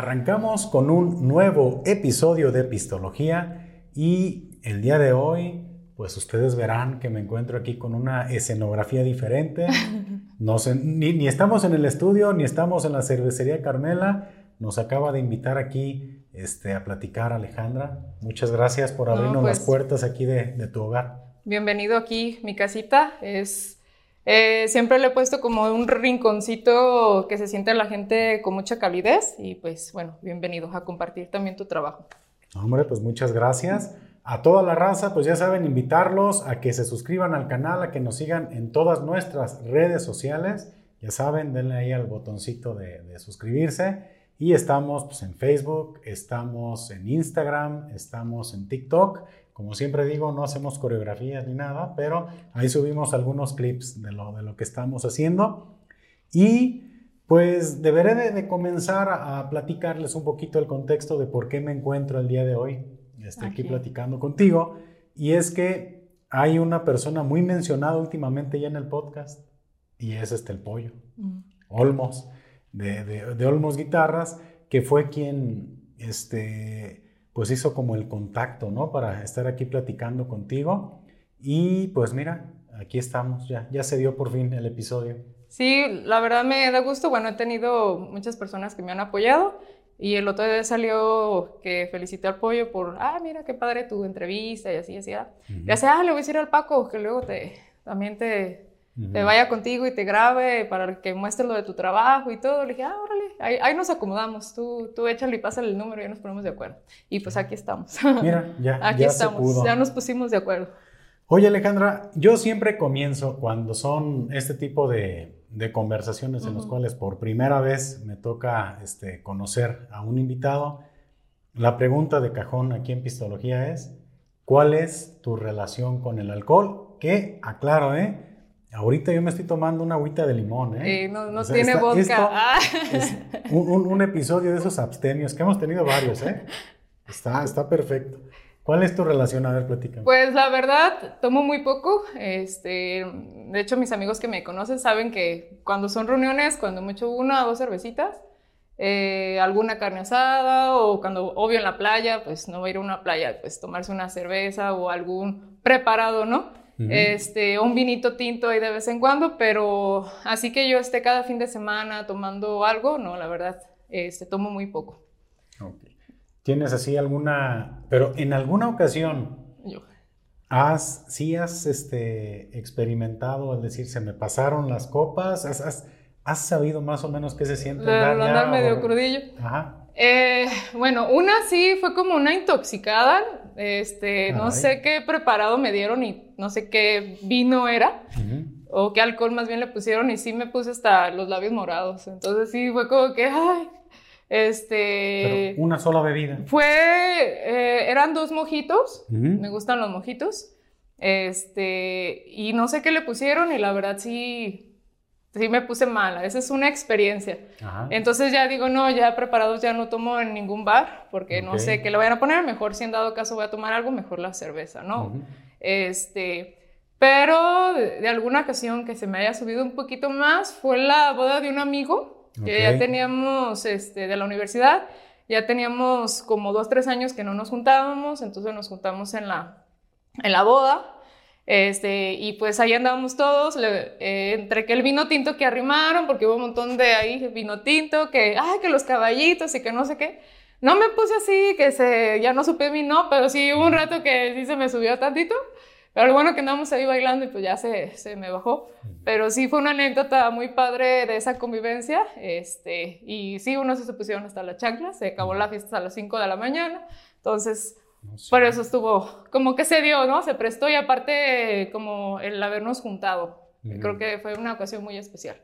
Arrancamos con un nuevo episodio de Epistología y el día de hoy, pues ustedes verán que me encuentro aquí con una escenografía diferente. No ni, ni, estamos en el estudio, ni estamos en la cervecería Carmela. Nos acaba de invitar aquí este, a platicar Alejandra. Muchas gracias por abrirnos las pues puertas aquí de, de tu hogar. Bienvenido aquí, mi casita. Es eh, siempre le he puesto como un rinconcito que se siente la gente con mucha calidez y pues bueno, bienvenido a compartir también tu trabajo. Hombre, pues muchas gracias. A toda la raza, pues ya saben, invitarlos a que se suscriban al canal, a que nos sigan en todas nuestras redes sociales. Ya saben, denle ahí al botoncito de, de suscribirse. Y estamos pues, en Facebook, estamos en Instagram, estamos en TikTok como siempre digo, no hacemos coreografías ni nada, pero ahí subimos algunos clips de lo, de lo que estamos haciendo. Y pues deberé de, comenzar a, platicarles un poquito el contexto de por qué me encuentro el día de hoy. Estoy aquí platicando contigo. Y es que hay una persona muy mencionada últimamente ya en el podcast, y es este el pollo, mm. Olmos, de, de, de Olmos Guitarras, que fue quien este, pues hizo como el contacto, ¿no? Para estar aquí platicando contigo. Y pues mira, aquí estamos, ya, ya se dio por fin el episodio. Sí, la verdad me da gusto. Bueno, he tenido muchas personas que me han apoyado y el otro día salió que felicité al pollo por, ah, mira qué padre tu entrevista y así, así. Y así, ah, le voy a decir al Paco que luego te, también te, te vaya contigo y te grabe para que muestre lo de tu trabajo y todo. Le dije, ah, órale, ahí, nos acomodamos, tú, tú échale y pásale el número y ya nos ponemos de acuerdo. Y pues aquí estamos. Mira, ya, aquí estamos, ya nos pusimos de acuerdo. Oye Alejandra, yo siempre comienzo cuando son este tipo de, de conversaciones en las cuales por primera vez me toca este, conocer a un invitado. La pregunta de cajón aquí en Pistología es, ¿cuál es tu relación con el alcohol? Que, aclaro, ¿eh? Ahorita yo me estoy tomando una agüita de limón, ¿eh? eh no, no tiene vodka. Ah. Es un, un, episodio de esos abstemios, que hemos tenido varios, ¿eh? Está, está perfecto. ¿Cuál es tu relación? A ver, platícame. Pues la verdad, tomo muy poco. Este, de hecho, mis amigos que me conocen saben que cuando son reuniones, cuando me echo una o dos cervecitas, eh, alguna carne asada o cuando, obvio, en la playa, pues no voy a ir a una playa, pues tomarse una cerveza o algún preparado, ¿no? Este, un vinito tinto ahí de vez en cuando, pero así que yo esté cada fin de semana tomando algo, no, la verdad, este, tomo muy poco. ¿Tienes así alguna, pero en alguna ocasión yo. has, sí has este, experimentado, es decir, se me pasaron las copas, has, has, sabido más o menos qué se siente? andar medio crudillo. Ajá. Eh, bueno, una sí fue como una intoxicada. Este, no sé qué preparado me dieron y no sé qué vino era. O qué alcohol más bien le pusieron y sí me puse hasta los labios morados. Entonces sí fue como que, ay, este... una sola bebida. Fue, eh, eran dos mojitos, me gustan los mojitos, este, y no sé qué le pusieron y la verdad sí, sí me puse mala. Esa es una experiencia. Entonces ya digo, no, ya preparados ya no tomo en ningún bar porque no sé qué le vayan a poner. Mejor si en dado caso voy a tomar algo, mejor la cerveza, ¿no? Este, pero de, alguna ocasión que se me haya subido un poquito más fue la boda de un amigo que ya teníamos este, de la universidad. Ya teníamos como dos, tres años que no nos juntábamos, entonces nos juntamos en la, en la boda. Este, y pues ahí andábamos todos, eh, entre que el vino tinto que arrimaron, porque hubo un montón de ahí vino tinto, que, ay, que los caballitos y que no sé qué. No me puse así, que se, ya no supe mi no, pero sí hubo un rato que sí se me subió tantito. Pero bueno que andamos ahí bailando y pues ya se, se me bajó. Pero sí fue una anécdota muy padre de esa convivencia. Este, y sí, unos se pusieron hasta la chancla, se acabó la fiesta a las 5 de la mañana. Entonces, por eso estuvo, como que se dio, ¿no? Se prestó y aparte como el habernos juntado. Creo que fue una ocasión muy especial.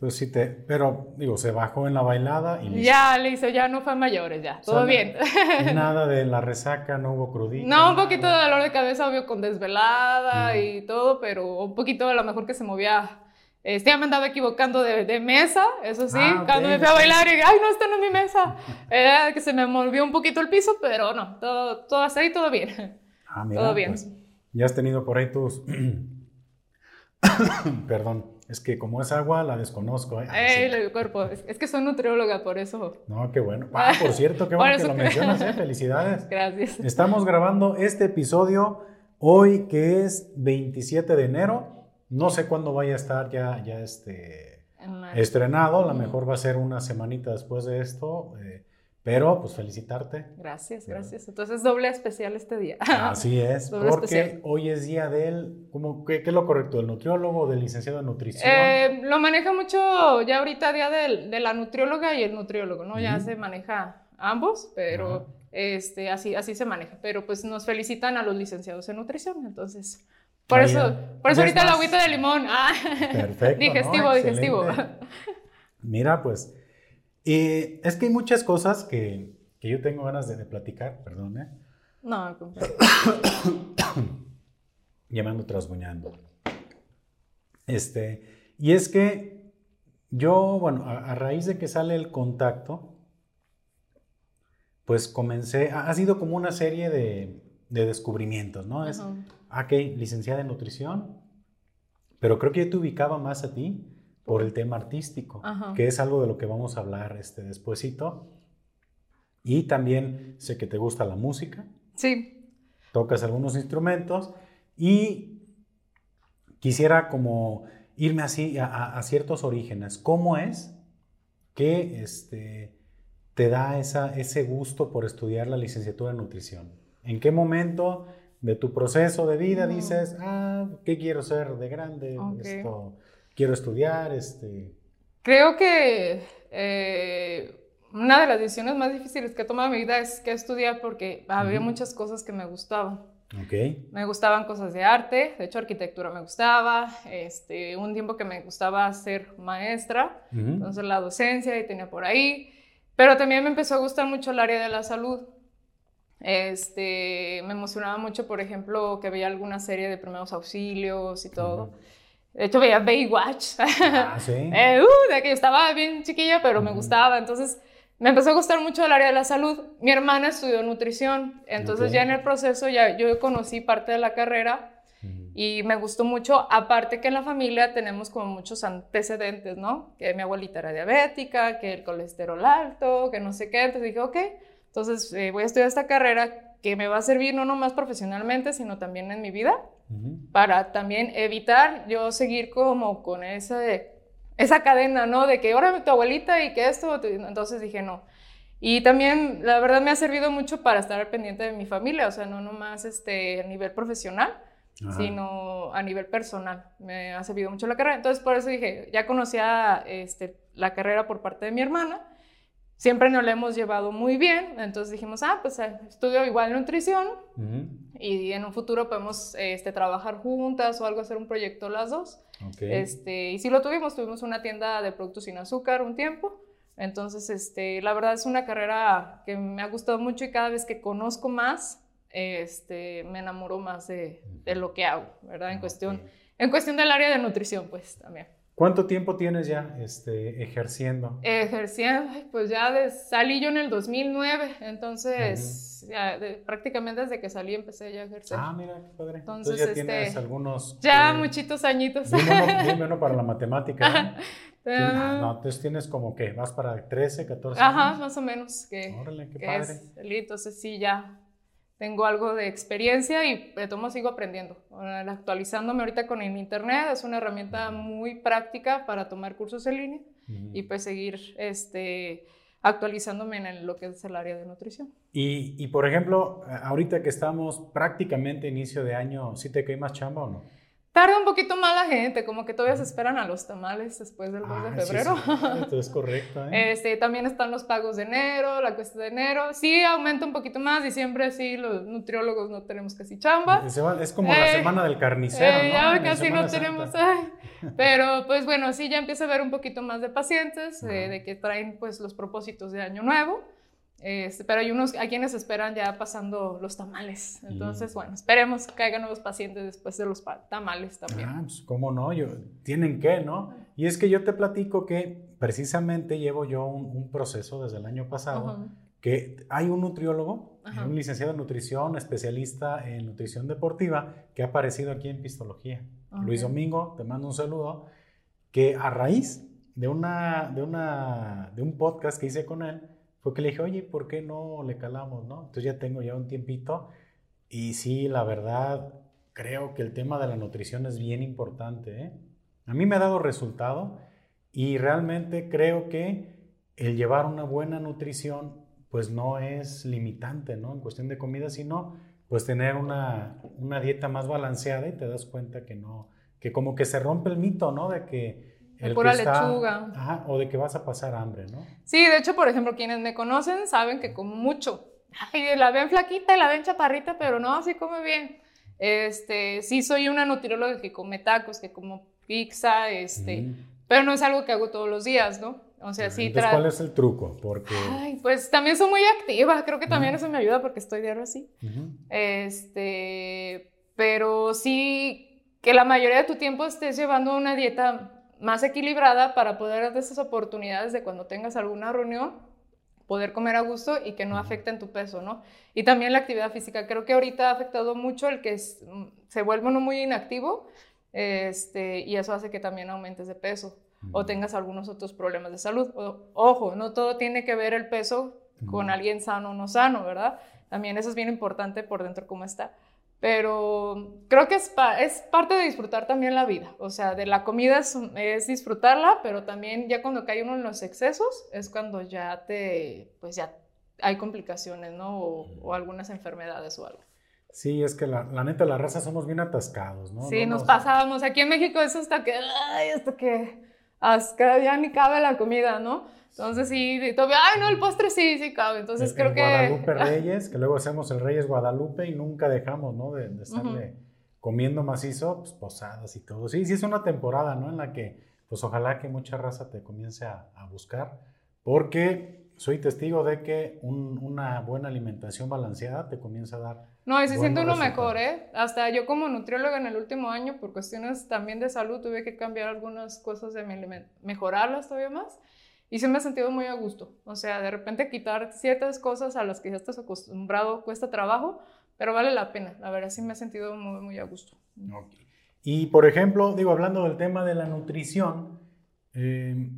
Pues sí, te, pero digo, se bajó en la bailada y Ya, le hice, ya no fue mayores, ya, todo bien. Nada de la resaca, no hubo crudito. No, un poquito de dolor de cabeza, obvio, con desvelada y todo, pero un poquito a lo mejor que se movía este, ya me andaba equivocando de, mesa, eso sí, ah, cuando me fui a bailar y ay, no, esta no es mi mesa. Era que se me movió un poquito el piso, pero no, todo, todo hasta ahí, todo bien. Ah, mira, todo bien. Pues, ya has tenido por ahí tus, perdón, Es que como es agua, la desconozco. ¿eh? el cuerpo. Es, que soy nutrióloga, por eso. No, qué bueno. Ah, por cierto, qué bueno que lo mencionas, ¿eh? Felicidades. Gracias. Estamos grabando este episodio hoy, que es 27 de enero. No sé cuándo vaya a estar ya, ya este, estrenado. A lo mejor va a ser una semanita después de esto. Eh, pero, pues felicitarte. Gracias, gracias. Entonces, doble especial este día. Así es, porque hoy es día del, ¿cómo, qué, es lo correcto? ¿Del nutriólogo o del licenciado en nutrición? Eh, lo maneja mucho ya ahorita día del, de la nutrióloga y el nutriólogo, ¿no? Ya se maneja ambos, pero este, así, así se maneja. Pero pues nos felicitan a los licenciados en nutrición, entonces... Por eso, por eso ahorita el agüita de limón. Ah. Perfecto. digestivo, digestivo. Mira, pues y es que hay muchas cosas que, que yo tengo ganas de, platicar, perdón, ¿eh? No, ya me ando trasguñando. Este, y es que yo, bueno, a, raíz de que sale el contacto, pues comencé, ha, sido como una serie de, de descubrimientos, ¿no? Es, ah, ok, licenciada en nutrición, pero creo que yo te ubicaba más a ti por el tema artístico, que es algo de lo que vamos a hablar este despuesito. Y también sé que te gusta la música. Sí. Tocas algunos instrumentos y quisiera como irme así a, ciertos orígenes. ¿Cómo es que este, te da esa, ese gusto por estudiar la licenciatura en nutrición? ¿En qué momento de tu proceso de vida dices, ah, ¿qué quiero ser de grande? Esto, quiero estudiar, este... Creo que eh, una de las decisiones más difíciles que he tomado en mi vida es que estudiar porque había muchas cosas que me gustaban. Okay. Me gustaban cosas de arte, de hecho arquitectura me gustaba, este, un tiempo que me gustaba ser maestra, entonces la docencia y tenía por ahí, pero también me empezó a gustar mucho el área de la salud. Este, me emocionaba mucho, por ejemplo, que veía alguna serie de primeros auxilios y todo. De hecho, veía Baywatch. Ah, sí. eh, uh, de que yo estaba bien chiquilla, pero me gustaba. Entonces, me empezó a gustar mucho el área de la salud. Mi hermana estudió nutrición. Entonces, ya en el proceso, ya yo conocí parte de la carrera y me gustó mucho. Aparte que en la familia tenemos como muchos antecedentes, ¿no? Que mi abuelita era diabética, que el colesterol alto, que no sé qué. Entonces dije, ok, entonces eh, voy a estudiar esta carrera que me va a servir no nomás profesionalmente, sino también en mi vida para también evitar yo seguir como con ese, esa cadena, ¿no? De que ahora tu abuelita y que esto, entonces dije no. Y también, la verdad, me ha servido mucho para estar pendiente de mi familia, o sea, no nomás este, a nivel profesional, sino a nivel personal. Me ha servido mucho la carrera. Entonces, por eso dije, ya conocía este, la carrera por parte de mi hermana, siempre nos la hemos llevado muy bien, entonces dijimos, ah, pues eh, estudio igual nutrición y en un futuro podemos este, trabajar juntas o algo, hacer un proyecto las dos. Este, y sí lo tuvimos, tuvimos una tienda de productos sin azúcar un tiempo. Entonces, este, la verdad es una carrera que me ha gustado mucho y cada vez que conozco más, este, me enamoro más de, de lo que hago, ¿verdad? En, cuestión, en cuestión del área de nutrición, pues también. ¿Cuánto tiempo tienes ya este, ejerciendo? Ejerciendo, pues ya salí yo en el 2009, entonces prácticamente desde que salí empecé ya a ejercer. Ah, mira, qué padre. Entonces, ya este, tienes algunos... Ya muchitos añitos. Dime uno, para la matemática. Ah, no, entonces tienes como que vas para 13, 14 años. Ajá, más o menos. Que, Órale, qué padre. entonces sí, ya tengo algo de experiencia y de todo sigo aprendiendo. Actualizándome ahorita con el internet, es una herramienta muy práctica para tomar cursos en línea y pues seguir este, actualizándome en lo que es el área de nutrición. Y, y, por ejemplo, ahorita que estamos prácticamente inicio de año, ¿sí te cae más chamba o no? Tarda un poquito más la gente, como que todavía se esperan a los tamales después del 2 de ah, febrero. Sí, es correcto. ¿eh? Este, también están los pagos de enero, la cuesta de enero. Sí, aumenta un poquito más. Diciembre sí, los nutriólogos no tenemos casi chamba. Es como la eh, semana del carnicero, eh, Ya casi no tenemos. pero pues bueno, sí, ya empieza a haber un poquito más de pacientes, de que traen pues los propósitos de año nuevo. Este, pero hay unos a quienes esperan ya pasando los tamales. Entonces, bueno, esperemos que haya nuevos pacientes después de los tamales también. Ah, pues cómo no, yo, tienen que, ¿no? Y es que yo te platico que precisamente llevo yo un, proceso desde el año pasado, que hay un nutriólogo, un licenciado en nutrición, especialista en nutrición deportiva, que ha aparecido aquí en Pistología. Luis Domingo, te mando un saludo. que a raíz de, una, de, una, de un podcast que hice con él, fue que le dije, oye, ¿por qué no le calamos, no? Entonces ya tengo ya un tiempito y sí, la verdad, creo que el tema de la nutrición es bien importante. ¿eh? A mí me ha dado resultado y realmente creo que el llevar una buena nutrición pues no es limitante, ¿no? En cuestión de comida, sino pues tener una, una dieta más balanceada y te das cuenta que no, que como que se rompe el mito, ¿no? De que el pura lechuga. Ajá, o de que vas a pasar hambre, ¿no? Sí, de hecho, por ejemplo, quienes me conocen saben que como mucho. Ay, la ven flaquita y la ven chaparrita, pero no, sí come bien. Este, sí soy una nutrióloga que come tacos, que como pizza, este, pero no es algo que hago todos los días, ¿no? O sea, sí. Entonces, ¿cuál es el truco? Porque... Ay, pues también soy muy activa, creo que también eso me ayuda porque estoy diario así. Este, pero sí que la mayoría de tu tiempo estés llevando una dieta más equilibrada para poder dar esas oportunidades de cuando tengas alguna reunión, poder comer a gusto y que no afecten tu peso, ¿no? Y también la actividad física. Creo que ahorita ha afectado mucho el que se vuelve uno muy inactivo este, y eso hace que también aumentes de peso o tengas algunos otros problemas de salud. ojo, no todo tiene que ver el peso con alguien sano o no sano, ¿verdad? También eso es bien importante por dentro cómo está. Pero creo que es, es parte de disfrutar también la vida. O sea, de la comida es, disfrutarla, pero también ya cuando cae uno en los excesos es cuando ya te, pues ya hay complicaciones, ¿no? O, algunas enfermedades o algo. Sí, es que la, la, neta, la raza somos bien atascados, ¿no? Sí, nos, pasábamos. Aquí en México eso hasta que, ay, hasta que, hasta ya ni cabe la comida, ¿no? Entonces sí, todavía, ay, no, el postre sí, sí cabe. Entonces creo que... Guadalupe Reyes, que luego hacemos el Reyes Guadalupe y nunca dejamos, ¿no? De, de estarle comiendo macizo, pues posadas y todo. Sí, sí es una temporada, ¿no? En la que, pues ojalá que mucha raza te comience a, buscar, porque soy testigo de que una buena alimentación balanceada te comienza a dar... No, y se siente uno mejor, ¿eh? Hasta yo como nutrióloga en el último año, por cuestiones también de salud, tuve que cambiar algunas cosas de mi alimentación, mejorarlas todavía más. Y sí me he sentido muy a gusto. O sea, de repente quitar ciertas cosas a las que ya estás acostumbrado cuesta trabajo, pero vale la pena. La verdad sí me he sentido muy, muy a gusto. Y por ejemplo, digo, hablando del tema de la nutrición, eh,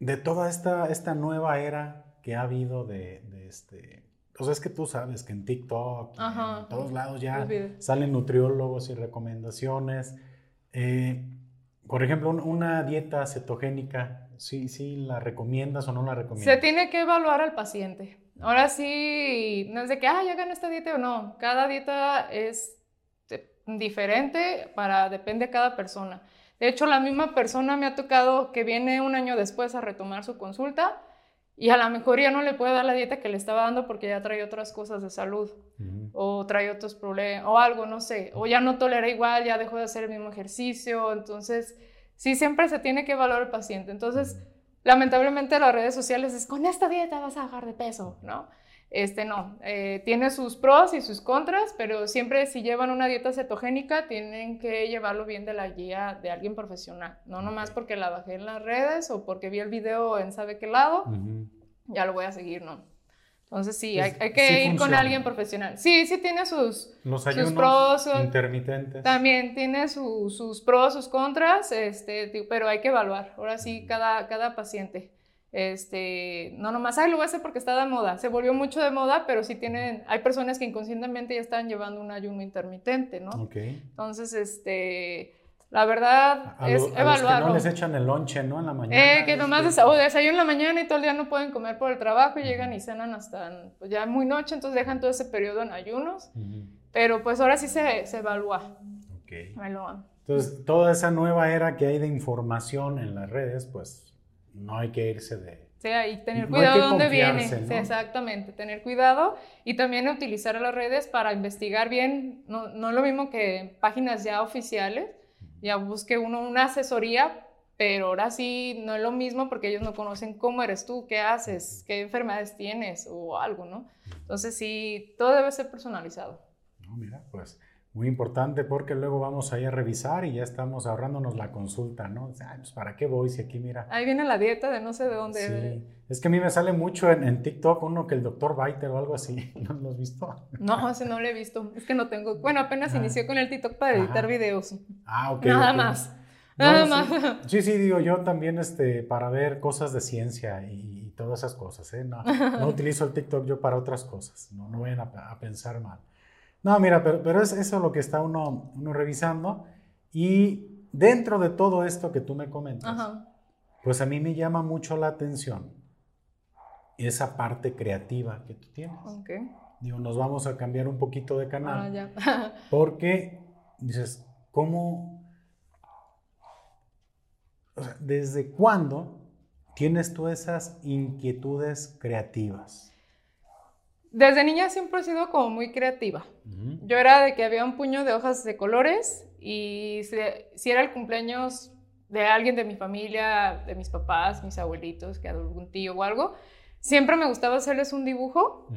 de toda esta, esta nueva era que ha habido de, este... O sea, es que tú sabes que en TikTok, en todos lados ya salen nutriólogos y recomendaciones. Eh, por ejemplo, una dieta cetogénica sí, sí la recomiendas o no la recomiendas? Se tiene que evaluar al paciente. Ahora sí, no es de que, ah, ya gané esta dieta o no. Cada dieta es diferente para, depende de cada persona. De hecho, la misma persona me ha tocado que viene un año después a retomar su consulta y a lo mejor ya no le puede dar la dieta que le estaba dando porque ya trae otras cosas de salud o trae otros problemas o algo, no sé, o ya no tolera igual, ya dejó de hacer el mismo ejercicio, entonces sí siempre se tiene que valorar al paciente. Entonces, lamentablemente las redes sociales es con esta dieta vas a bajar de peso, ¿no? Este no, eh, tiene sus pros y sus contras, pero siempre si llevan una dieta cetogénica tienen que llevarlo bien de la guía de alguien profesional, no nomás porque la bajé en las redes o porque vi el video en sabe qué lado, ya lo voy a seguir, no. Entonces sí, hay, que ir con alguien profesional. Sí, sí tiene sus, Los sus pros. Intermitentes. También tiene sus pros, sus contras, este, pero hay que evaluar. Ahora sí, cada, cada paciente. Este, no nomás, ay, lo voy a hacer porque está de moda. Se volvió mucho de moda, pero sí tienen, hay personas que inconscientemente ya están llevando un ayuno intermitente, ¿no? Ok. Entonces, este la verdad es evaluar. que no les echan el lonche, ¿no? En la mañana. Eh, que nomás o desayuno en la mañana y todo el día no pueden comer por el trabajo y llegan y cenan hasta pues, ya muy noche, entonces dejan todo ese periodo en ayunos. Pero pues ahora sí se, se evalúa. Ok. Entonces, toda esa nueva era que hay de información en las redes, pues no hay que irse de... Sí, y tener cuidado de dónde viene. Sí, exactamente, tener cuidado y también utilizar las redes para investigar bien, no, no lo mismo que páginas ya oficiales, ya busque uno una asesoría, pero ahora sí no es lo mismo porque ellos no conocen cómo eres tú, qué haces, qué enfermedades tienes o algo, ¿no? Entonces sí, todo debe ser personalizado. No, mira, pues muy importante porque luego vamos ahí a revisar y ya estamos ahorrándonos la consulta, ¿no? pues ¿para qué voy si aquí mira? Ahí viene la dieta de no sé de dónde. Sí. Es que a mí me sale mucho en, TikTok uno que el doctor Biter o algo así. ¿No lo has visto? No, ese no lo he visto. Es que no tengo. Bueno, apenas ah. inicié con el TikTok para editar videos. Ah, ok. Nada más. Nada más. Sí, sí, digo, yo también este, para ver cosas de ciencia y, todas esas cosas. ¿eh? No, no, utilizo el TikTok yo para otras cosas, no, no vayan a, pensar mal. No, mira, pero, pero es eso lo que está uno, uno revisando y dentro de todo esto que tú me comentas, pues a mí me llama mucho la atención esa parte creativa que tú tienes. Okay. Digo, nos vamos a cambiar un poquito de canal. Ah, porque dices, ¿cómo? ¿desde cuándo tienes tú esas inquietudes creativas? Desde niña siempre he sido como muy creativa. Yo era de que había un puño de hojas de colores y si, era el cumpleaños de alguien de mi familia, de mis papás, mis abuelitos, que algún tío o algo, siempre me gustaba hacerles un dibujo,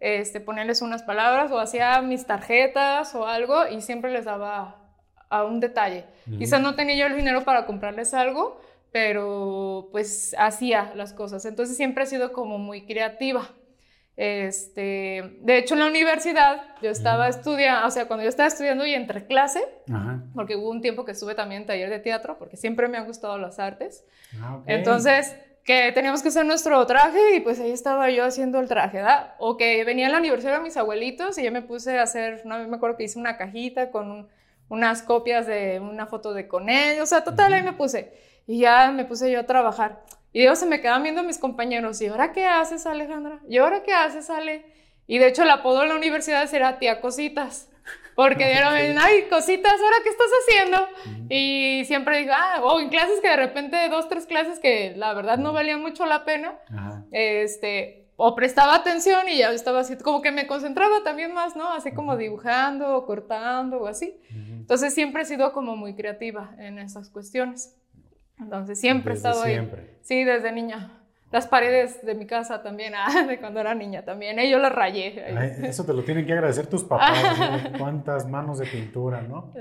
este, ponerles unas palabras o hacía mis tarjetas o algo y siempre les daba a un detalle. Quizás no tenía yo el dinero para comprarles algo, pero pues hacía las cosas. Entonces siempre he sido como muy creativa. Este, de hecho, en la universidad yo estaba estudiando, o sea, cuando yo estaba estudiando y entre clase, porque hubo un tiempo que estuve también en taller de teatro, porque siempre me han gustado las artes. Ah, Entonces, que teníamos que hacer nuestro traje y pues ahí estaba yo haciendo el traje, ¿verdad? O que venía a la universidad de mis abuelitos y yo me puse a hacer, no me acuerdo que hice una cajita con unas copias de una foto de con ellos, o sea, total, ahí me puse. Y ya me puse yo a trabajar. Y digo, se me quedan viendo mis compañeros, ¿y ahora qué haces, Alejandra? ¿Y ahora qué haces, Ale? Y de hecho el apodo en la universidad era tía cositas. Porque dieron, ay, cositas, ¿ahora qué estás haciendo? Y siempre digo, ah, o en clases que de repente, dos, tres clases que la verdad no valían mucho la pena, este, o prestaba atención y ya estaba así, como que me concentraba también más, ¿no? Así como dibujando o cortando o así. Entonces siempre he sido como muy creativa en esas cuestiones. Entonces siempre he estado siempre. ahí. Sí, desde niña. Las paredes de mi casa también, ah, de cuando era niña también, ¿eh? yo las rayé. eso te lo tienen que agradecer tus papás, cuántas manos de pintura, ¿no?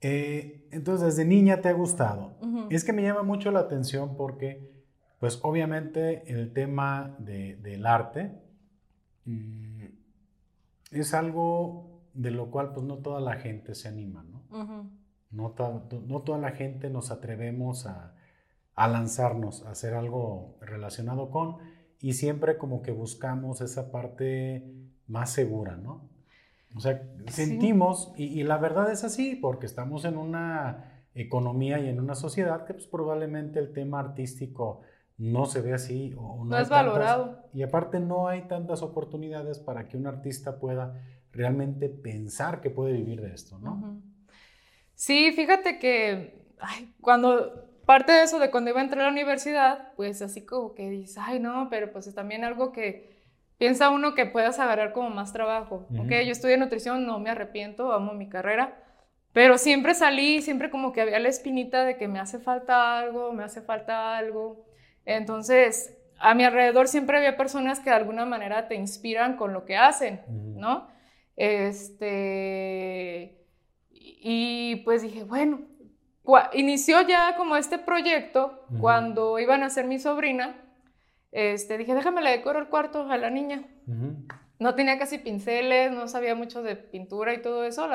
Eh, entonces, desde niña te ha gustado. Es que me llama mucho la atención porque, pues obviamente el tema del arte mm, es algo de lo cual pues no toda la gente se anima, ¿no? No, no toda la gente nos atrevemos a a lanzarnos a hacer algo relacionado con y siempre como que buscamos esa parte más segura, ¿no? O sea, sentimos, y, la verdad es así, porque estamos en una economía y en una sociedad que pues, probablemente el tema artístico no se ve así o no, es valorado. y aparte no hay tantas oportunidades para que un artista pueda realmente pensar que puede vivir de esto, ¿no? Sí, fíjate que cuando parte de eso de cuando iba a entrar a la universidad, pues así como que dices, ay no, pero pues es también algo que piensa uno que puedas agarrar como más trabajo. Ok, yo estudié nutrición, no me arrepiento, amo mi carrera, pero siempre salí, siempre como que había la espinita de que me hace falta algo, me hace falta algo. Entonces, a mi alrededor siempre había personas que de alguna manera te inspiran con lo que hacen, ¿no? Este, y pues dije, bueno, inició ya como este proyecto cuando iban a ser mi sobrina. Este, dije, déjame le decoro el cuarto a la niña. No tenía casi pinceles, no sabía mucho de pintura y todo eso.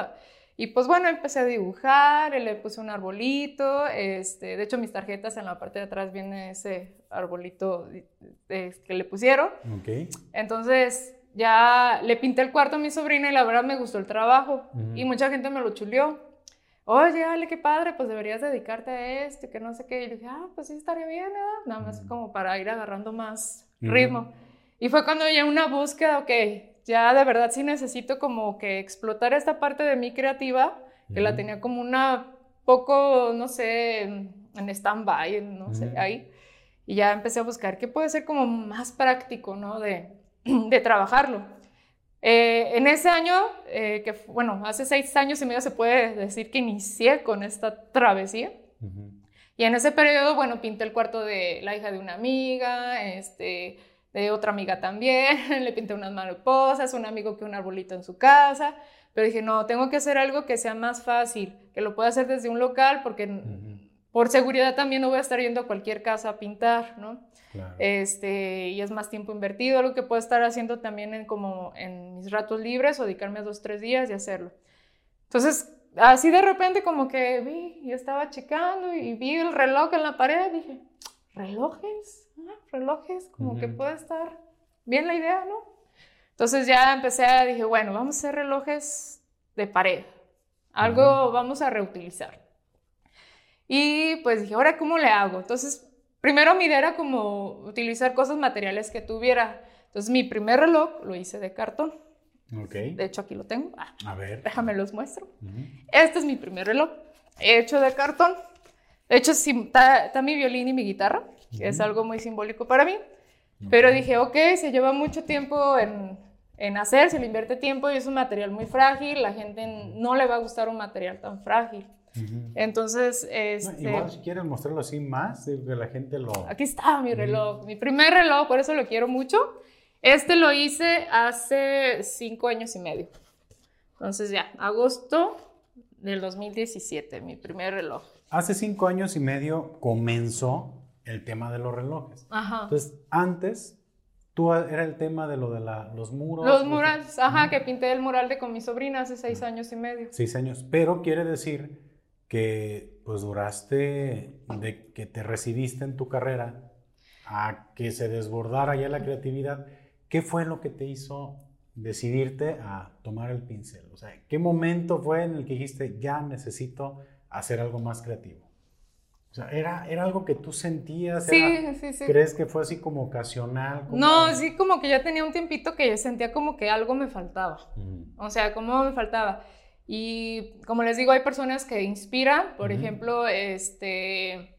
y pues bueno, empecé a dibujar, le puse un arbolito. Este, de hecho, mis tarjetas en la parte de atrás viene ese arbolito que le pusieron. Entonces, ya le pinté el cuarto a mi sobrina y la verdad me gustó el trabajo. Y mucha gente me lo chuleó oye, Ale, qué padre, pues deberías dedicarte a esto, que no sé qué. Y dije, ah, pues sí, estaría bien, ¿verdad? Nada más como para ir agarrando más ritmo. Y fue cuando ya una búsqueda, ok, ya de verdad sí necesito como que explotar esta parte de mi creativa, que la tenía como una poco, no sé, en stand-by, no sé, ahí. Y ya empecé a buscar qué puede ser como más práctico, ¿no? De, de trabajarlo. Eh, en ese año, eh, que bueno, hace seis años y medio se puede decir que inicié con esta travesía. Y en ese periodo, bueno, pinté el cuarto de la hija de una amiga, este, de otra amiga también, le pinté unas mariposas, un amigo que un arbolito en su casa, pero dije, no, tengo que hacer algo que sea más fácil, que lo pueda hacer desde un local, porque por seguridad también no voy a estar yendo a cualquier casa a pintar, ¿no? Este, y es más tiempo invertido, algo que puedo estar haciendo también en, como en mis ratos libres o dedicarme a dos, tres días y hacerlo. Entonces, así de repente como que vi, y estaba checando y vi el reloj en la pared, dije, relojes, ah, relojes, como que puede estar bien la idea, ¿no? Entonces ya empecé a, dije, bueno, vamos a hacer relojes de pared, algo vamos a reutilizar. Y pues dije, ahora, ¿cómo le hago? Entonces, primero mi idea era como utilizar cosas materiales que tuviera. Entonces, mi primer reloj lo hice de cartón. Okay. De hecho, aquí lo tengo. Ah, a ver. Déjame los muestro. Este es mi primer reloj, hecho de cartón. De hecho, está, mi violín y mi guitarra, que es algo muy simbólico para mí. Pero dije, ok, se lleva mucho tiempo en, en, hacer, se le invierte tiempo y es un material muy frágil, la gente no le va a gustar un material tan frágil. Entonces, este, igual si quieres mostrarlo así más, que la gente lo... Aquí está mi reloj, mi primer reloj, por eso lo quiero mucho. Este lo hice hace cinco años y medio. Entonces ya, agosto del 2017, mi primer reloj. Hace cinco años y medio comenzó el tema de los relojes. Ajá. Entonces, antes, tú era el tema de lo de los muros. Los murales, ajá, que pinté el mural de con mi sobrina hace seis años y medio. Seis años, pero quiere decir que pues duraste de que te recibiste en tu carrera a que se desbordara ya la creatividad ¿Qué fue lo que te hizo decidirte a tomar el pincel? O sea, ¿qué momento fue en el que dijiste, ya necesito hacer algo más creativo? O sea, ¿era, era algo que tú sentías? Sí, sí, sí. ¿Crees que fue así como ocasional? No, sí, como que ya tenía un tiempito que yo sentía como que algo me faltaba. O sea, como me faltaba. Y como les digo, hay personas que inspiran, por ejemplo, este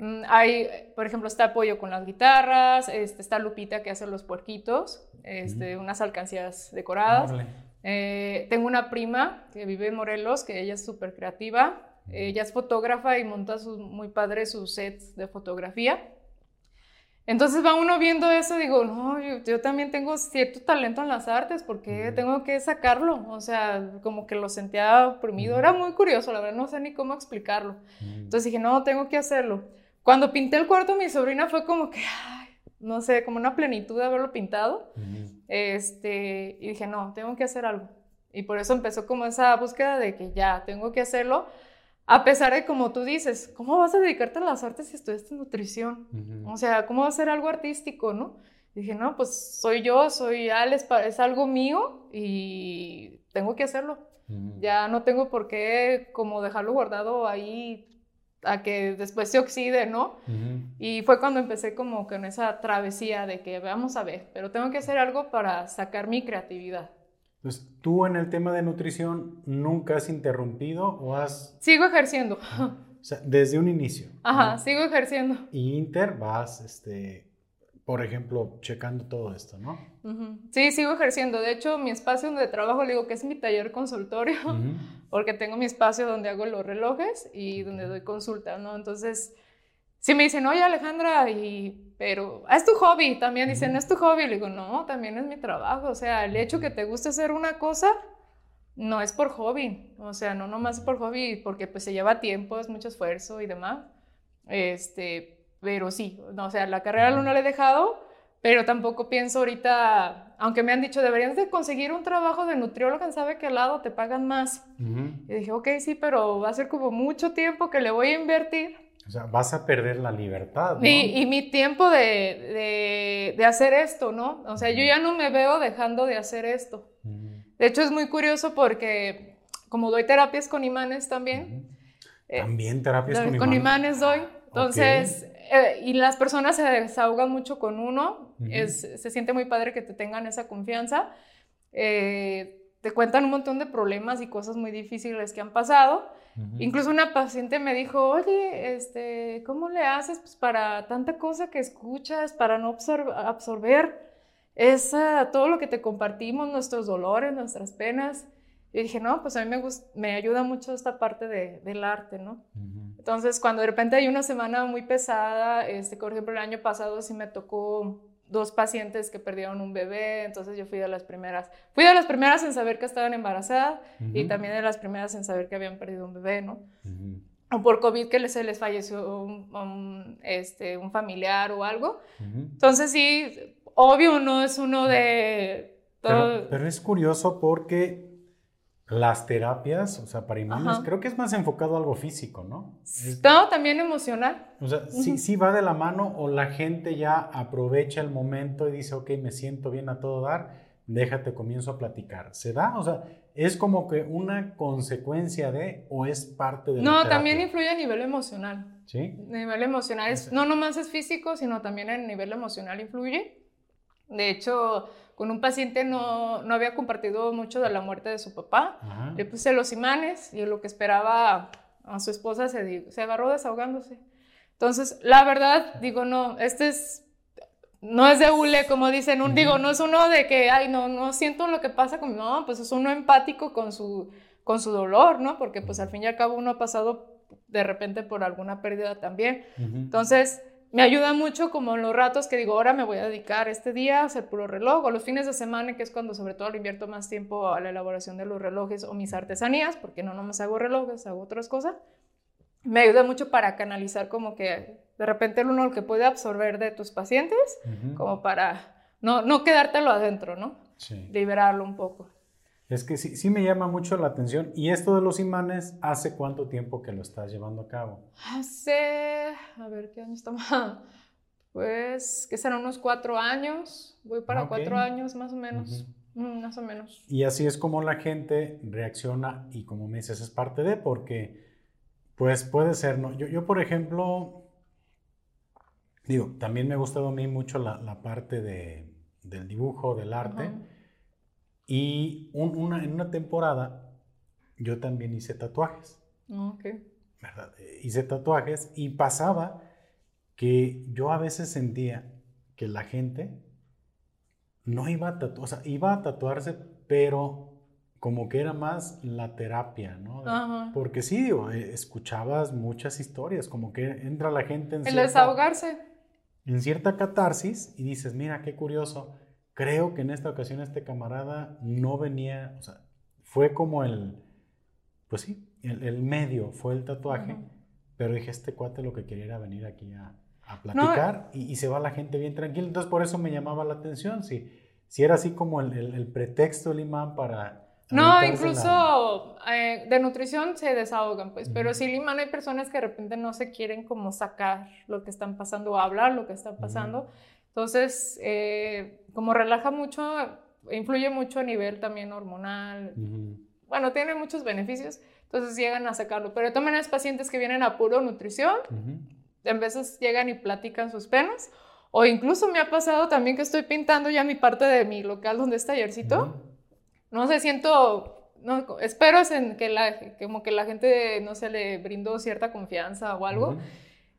Mm, hay, por ejemplo, está Apoyo con las guitarras, este, está Lupita que hace los puerquitos, este, unas alcancías decoradas. Eh, tengo una prima que vive en Morelos, que ella es súper creativa. Ella es fotógrafa y monta sus, muy padre sus sets de fotografía. Entonces va uno viendo eso, digo, no, yo, también tengo cierto talento en las artes, porque tengo que sacarlo? O sea, como que lo sentía oprimido. Era muy curioso, la verdad, no sé ni cómo explicarlo. Entonces dije, no, tengo que hacerlo. Cuando pinté el cuarto, mi sobrina fue como que, no sé, como una plenitud de haberlo pintado. este, y dije, no, tengo que hacer algo. Y por eso empezó como esa búsqueda de que ya, tengo que hacerlo. A pesar de, como tú dices, ¿cómo vas a dedicarte a las artes si estudiaste nutrición? O sea, ¿cómo va a ser algo artístico, no? dije, no, pues soy yo, soy Alex, es algo mío y tengo que hacerlo. Ya no tengo por qué como dejarlo guardado ahí a que después se oxide, ¿no? Y fue cuando empecé como con esa travesía de que vamos a ver, pero tengo que hacer algo para sacar mi creatividad. Entonces, ¿tú en el tema de nutrición nunca has interrumpido o has...? Sigo ejerciendo. O sea, desde un inicio. Ajá, sigo ejerciendo. Y Inter vas, este, por ejemplo, checando todo esto, ¿no? Sí, sigo ejerciendo. De hecho, mi espacio donde trabajo, le digo que es mi taller consultorio, porque tengo mi espacio donde hago los relojes y donde doy consulta, ¿no? Entonces, si me dicen, oye Alejandra, y, pero es tu hobby, también dicen, es tu hobby, le digo, no, también es mi trabajo. O sea, el hecho que te guste hacer una cosa, no es por hobby, o sea, no nomás es por hobby, porque pues se lleva tiempo, es mucho esfuerzo y demás. Este, pero sí, no, o sea, la carrera no la he dejado, pero tampoco pienso ahorita, aunque me han dicho, deberías de conseguir un trabajo de nutrióloga, sabe que al lado te pagan más. Y dije, ok, sí, pero va a ser como mucho tiempo que le voy a invertir. O sea, vas a perder la libertad, ¿no? Y, mi tiempo de, de, hacer esto, ¿no? O sea, yo ya no me veo dejando de hacer esto. De hecho, es muy curioso porque como doy terapias con imanes también. Eh, también terapias con imanes. Con imanes doy. Entonces, eh, y las personas se desahogan mucho con uno, es, se siente muy padre que te tengan esa confianza, eh, te cuentan un montón de problemas y cosas muy difíciles que han pasado. Incluso una paciente me dijo, oye, este, ¿cómo le haces pues, para tanta cosa que escuchas, para no absorber esa, todo lo que te compartimos, nuestros dolores, nuestras penas? Y dije, no, pues a mí me, me ayuda mucho esta parte de, del arte, ¿no? Entonces, cuando de repente hay una semana muy pesada, este, por ejemplo, el año pasado sí me tocó dos pacientes que perdieron un bebé, entonces yo fui de las primeras. Fui de las primeras en saber que estaban embarazadas y también de las primeras en saber que habían perdido un bebé, ¿no? O por COVID que se les falleció un, este, un familiar o algo. Entonces sí, obvio no es uno de... Pero, pero es curioso porque las terapias, o sea, para imanes, creo que es más enfocado a algo físico, ¿no? no, también emocional. O sea, sí, sí va de la mano o la gente ya aprovecha el momento y dice, ok, me siento bien a todo dar, déjate, comienzo a platicar. ¿Se da? O sea, ¿es como que una consecuencia de o es parte de No, también influye a nivel emocional. ¿Sí? A nivel emocional. Es, no nomás es físico, sino también a nivel emocional influye. De hecho, con un paciente no, no había compartido mucho de la muerte de su papá. Le puse los imanes y lo que esperaba a su esposa se, se agarró desahogándose. Entonces, la verdad, digo, no, este es, no es de hule, como dicen, un, digo, no es uno de que, ay, no, no siento lo que pasa con mi mamá, pues es uno empático con su, con su dolor, ¿no? Porque pues al fin y al cabo uno ha pasado de repente por alguna pérdida también. Entonces, me ayuda mucho como en los ratos que digo, ahora me voy a dedicar este día a hacer puro reloj, o los fines de semana, que es cuando sobre todo le invierto más tiempo a la elaboración de los relojes o mis artesanías, porque no nomás hago relojes, hago otras cosas. Me ayuda mucho para canalizar como que de repente uno lo que puede absorber de tus pacientes, como para no, no quedártelo adentro, ¿no? Sí. Liberarlo un poco. Es que sí, sí me llama mucho la atención. ¿Y esto de los imanes, hace cuánto tiempo que lo estás llevando a cabo? Hace, a ver, ¿qué año estamos? Pues, que serán unos cuatro años. Voy para cuatro años más o menos. Mm, más o menos. Y así es como la gente reacciona y como me dices, es parte de, porque pues puede ser, ¿no? Yo, yo por ejemplo, digo, también me ha gustado a mí mucho la, la parte de, del dibujo, del arte. Y una, en una temporada yo también hice tatuajes. Ok. ¿verdad? Eh, hice tatuajes y pasaba que yo a veces sentía que la gente no iba a tatuar, o sea, iba a tatuarse, pero como que era más la terapia, ¿no? Porque sí, digo, eh, escuchabas muchas historias, como que entra la gente en El desahogarse. En cierta catarsis y dices, mira, qué curioso, Creo que en esta ocasión este camarada no venía, o sea, fue como el, pues sí, el, medio, fue el tatuaje, pero dije, este cuate lo que quería era venir aquí a, platicar y, se va la gente bien tranquila. Entonces por eso me llamaba la atención, si, si era así como el, pretexto el imán para... No, incluso eh, de nutrición se desahogan, pues, pero sí, el imán hay personas que de repente no se quieren como sacar lo que están pasando o hablar lo que está pasando. Entonces, eh, como relaja mucho, influye mucho a nivel también hormonal. Bueno, tiene muchos beneficios, entonces llegan a sacarlo. Pero también hay pacientes que vienen a puro nutrición, en veces llegan y platican sus penas. O incluso me ha pasado también que estoy pintando ya mi parte de mi local donde está tallercito. No sé, siento, no, espero en que la, como que la gente, no se le brindó cierta confianza o algo.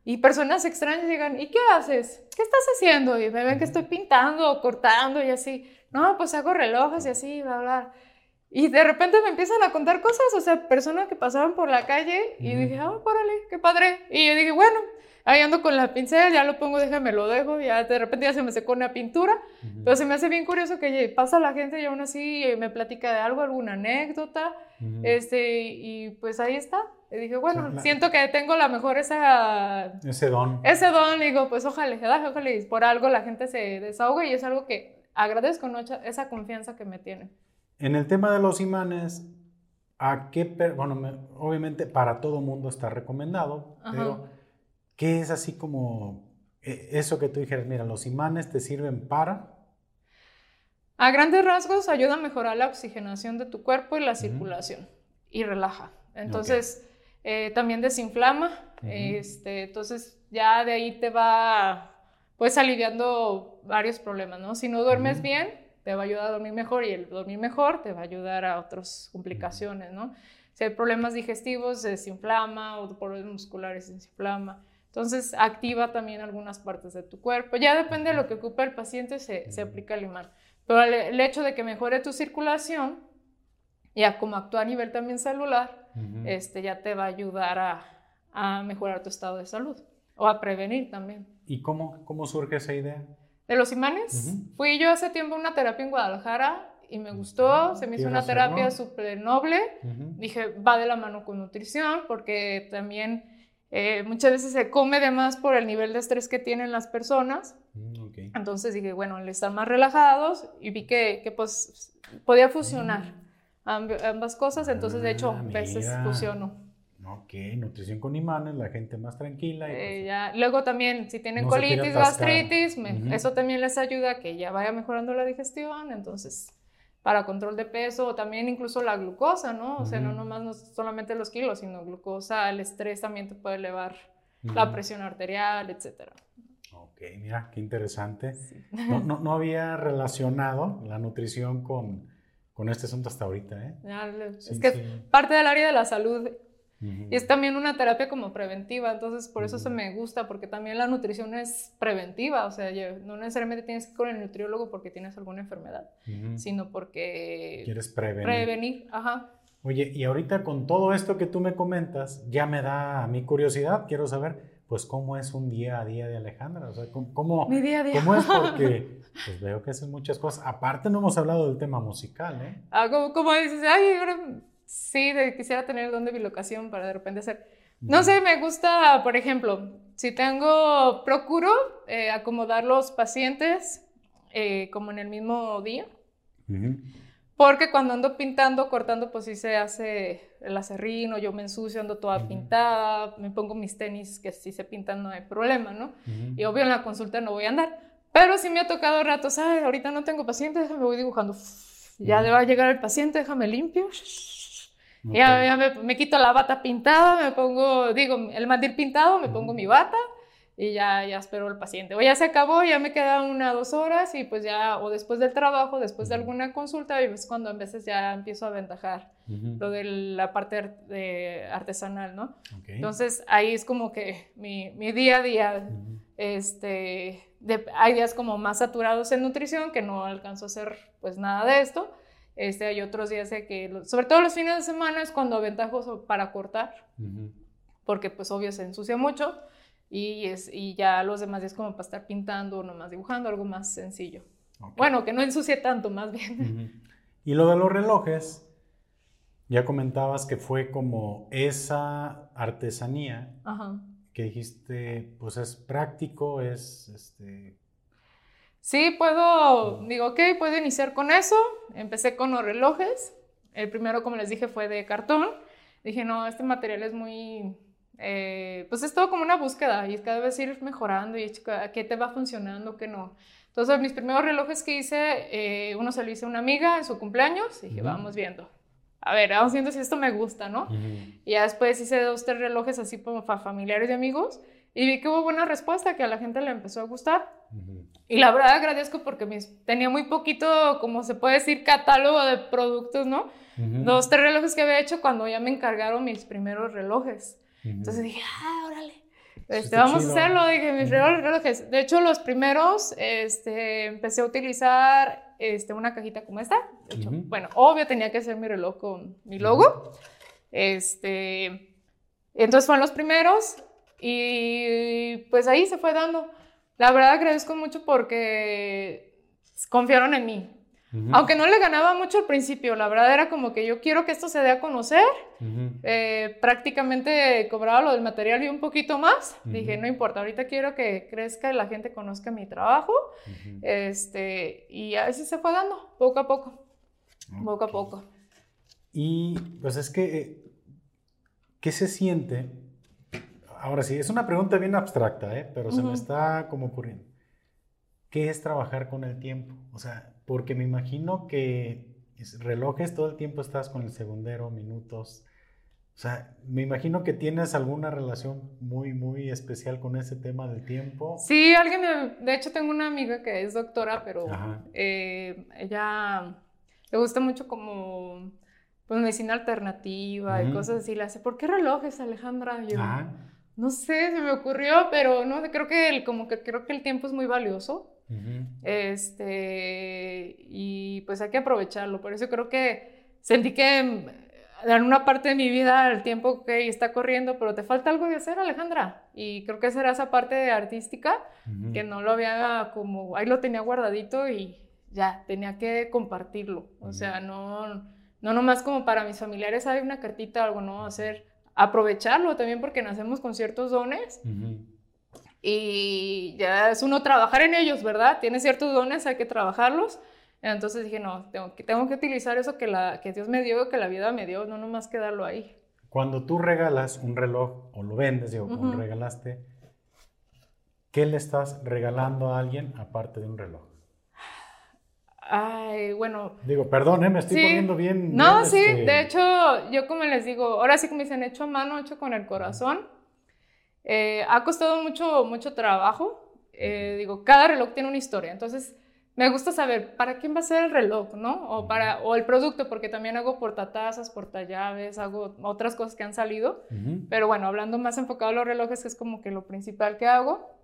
Y personas extrañas llegan, ¿y qué haces? ¿Qué estás haciendo? Y me ven que estoy pintando o cortando y así. No, pues hago relojes y así, bla, bla. Y de repente me empiezan a contar cosas, o sea, personas que pasaban por la calle y dije, ah, oh, párale, qué padre. Y yo dije, bueno, ahí ando con la pincel, ya lo pongo, déjame, lo dejo, ya de repente ya se me secó una pintura. Pero se me hace bien curioso que pasa la gente y aún así me platica de algo, alguna anécdota, este, y pues ahí está. Y dije, bueno, siento que tengo la mejor esa... Ese don. Ese don, digo, pues ojalá, ojalá, y por algo la gente se desahoga y es algo que agradezco, ¿no? esa confianza que me tiene. En el tema de los imanes, ¿a qué, bueno, obviamente para todo mundo está recomendado, pero ¿qué es así como eh, eso que tú dijeras, mira, los imanes te sirven para... A grandes rasgos ayuda a mejorar la oxigenación de tu cuerpo y la circulación y relaja. Entonces, eh, también desinflama, este, entonces ya de ahí te va pues aliviando varios problemas, ¿no? Si no duermes bien, te va a ayudar a dormir mejor y el dormir mejor te va a ayudar a otras complicaciones, ¿no? Si hay problemas digestivos, se desinflama o problemas musculares, se desinflama. Entonces, activa también algunas partes de tu cuerpo. Ya depende de lo que ocupe el paciente, se, se aplica el imán. Pero el, hecho de que mejore tu circulación, ya como actúa a nivel también celular, este, ya te va a ayudar a, a, mejorar tu estado de salud o a prevenir también. ¿Y cómo, cómo surge esa idea? De los imanes. Fui yo hace tiempo a una terapia en Guadalajara y me gustó, se me hizo una terapia súper noble. Dije, va de la mano con nutrición porque también eh, muchas veces se come de más por el nivel de estrés que tienen las personas. Mm, Entonces dije, bueno, al estar más relajados y vi que, que pues podía funcionar. Ambas cosas, entonces de hecho a ah, veces fusiono. Ok, nutrición con imanes, la gente más tranquila. Pues, eh, ya. Luego también, si tienen colitis, gastritis, eso también les ayuda a que ya vaya mejorando la digestión, entonces para control de peso, también incluso la glucosa, ¿no? O sea, no nomás no solamente los kilos, sino glucosa, el estrés también te puede elevar la presión arterial, etcétera. Ok, mira, qué interesante. No, no, no, había relacionado la nutrición con, con este asunto hasta ahorita, ¿eh? es que es parte del área de la salud y es también una terapia como preventiva, entonces por eso se me gusta, porque también la nutrición es preventiva, o sea, no necesariamente tienes que ir con el nutriólogo porque tienes alguna enfermedad, sino porque... Quieres prevenir. Prevenir, ajá. Oye, y ahorita con todo esto que tú me comentas, ya me da a mi curiosidad, quiero saber, pues, cómo es un día a día de Alejandra, o sea, cómo, Mi día a día. ¿cómo es porque pues veo que haces muchas cosas. Aparte no hemos hablado del tema musical, ¿eh? Ah, como, dices, ay, ahora sí, quisiera tener el don de bilocación para de repente hacer. No sé, me gusta, por ejemplo, si tengo, procuro eh, acomodar los pacientes eh, como en el mismo día. Porque cuando ando pintando, cortando, pues sí se hace el acerrín o yo me ensucio, ando toda pintada, me pongo mis tenis que si se pintan no hay problema, ¿no? Y obvio en la consulta no voy a andar. Pero sí me ha tocado ratos, ay, ahorita no tengo pacientes, me voy dibujando. Ya va a llegar el paciente, déjame limpio. Ya, me, quito la bata pintada, me pongo, digo, el mandil pintado, me pongo mi bata y ya, ya espero al paciente. O ya se acabó, ya me quedan una dos horas y pues ya, o después del trabajo, después de alguna consulta, y es cuando a veces ya empiezo a aventajar lo de la parte de artesanal, ¿no? Entonces ahí es como que mi, mi día a día, este, hay días como más saturados en nutrición que no alcanzo a hacer pues nada de esto. Este, hay otros días de que, sobre todo los fines de semana es cuando aventajo para cortar, porque pues obvio se ensucia mucho y, es, y ya los demás días como para estar pintando o nomás dibujando, algo más sencillo. Bueno, que no ensucie tanto más bien. Y lo de los relojes, ya comentabas que fue como esa artesanía que dijiste, pues es práctico, es este, Sí, puedo, digo, ok, puedo iniciar con eso. Empecé con los relojes. El primero, como les dije, fue de cartón. Dije, no, este material es muy, eh, pues es todo como una búsqueda y cada vez ir mejorando y qué te va funcionando, qué no. Entonces, mis primeros relojes que hice, eh, uno se lo hice a una amiga en su cumpleaños y dije, vamos viendo. A ver, vamos viendo si esto me gusta, ¿no? Y ya después hice dos, tres relojes así como para familiares y amigos y vi que hubo buena respuesta, que a la gente le empezó a gustar. Y la verdad agradezco porque mis, tenía muy poquito, como se puede decir, catálogo de productos, ¿no? Dos, tres relojes que había hecho cuando ya me encargaron mis primeros relojes. Entonces dije, ah, órale. Este, vamos a hacerlo, dije, mis relojes. De hecho, los primeros, este, empecé a utilizar este, una cajita como esta. De hecho, bueno, obvio tenía que hacer mi reloj con mi logo. Este, entonces fueron los primeros. Y pues ahí se fue dando. La verdad agradezco mucho porque confiaron en mí. Aunque no le ganaba mucho al principio, la verdad era como que yo quiero que esto se dé a conocer. Eh, prácticamente cobraba lo del material y un poquito más. Dije, no importa, ahorita quiero que crezca y la gente conozca mi trabajo. este, y así se fue dando, poco a poco. Poco a poco. Y pues es que, ¿qué se siente ahora sí, es una pregunta bien abstracta, ¿eh? pero se me está como ocurriendo. ¿Qué es trabajar con el tiempo? O sea, porque me imagino que relojes todo el tiempo estás con el segundero, minutos. O sea, me imagino que tienes alguna relación muy, muy especial con ese tema del tiempo. Sí, alguien, me, de hecho tengo una amiga que es doctora, pero eh, ella le gusta mucho como pues medicina alternativa y cosas así. Le hace, ¿por qué relojes, Alejandra? Yo, no sé, se me ocurrió, pero no sé, creo que el, como que creo que el tiempo es muy valioso. Este, y pues hay que aprovecharlo. Por eso creo que sentí que en una parte de mi vida el tiempo que está corriendo, pero te falta algo de hacer, Alejandra. Y creo que esa era esa parte artística que no lo había como, ahí lo tenía guardadito y ya, tenía que compartirlo. O sea, no, no nomás como para mis familiares hay una cartita o algo, no, hacer aprovecharlo también porque nacemos con ciertos dones. Y ya es uno trabajar en ellos, ¿verdad? Tiene ciertos dones, hay que trabajarlos. Entonces dije, no, tengo que, tengo que utilizar eso que, la, que Dios me dio, que la vida me dio, no nomás quedarlo ahí. Cuando tú regalas un reloj o lo vendes, digo, como regalaste, ¿qué le estás regalando a alguien aparte de un reloj? Ay, bueno. Digo, perdón, ¿eh? me estoy poniendo bien. No, sí, este de hecho, yo como les digo, ahora sí que me dicen hecho a mano, hecho con el corazón. Eh, ha costado mucho, mucho trabajo. Eh, digo, cada reloj tiene una historia. Entonces, me gusta saber para quién va a ser el reloj, ¿no? O, para, o el producto, porque también hago portatazas, portallaves, hago otras cosas que han salido. Pero bueno, hablando más enfocado a los relojes, que es como que lo principal que hago.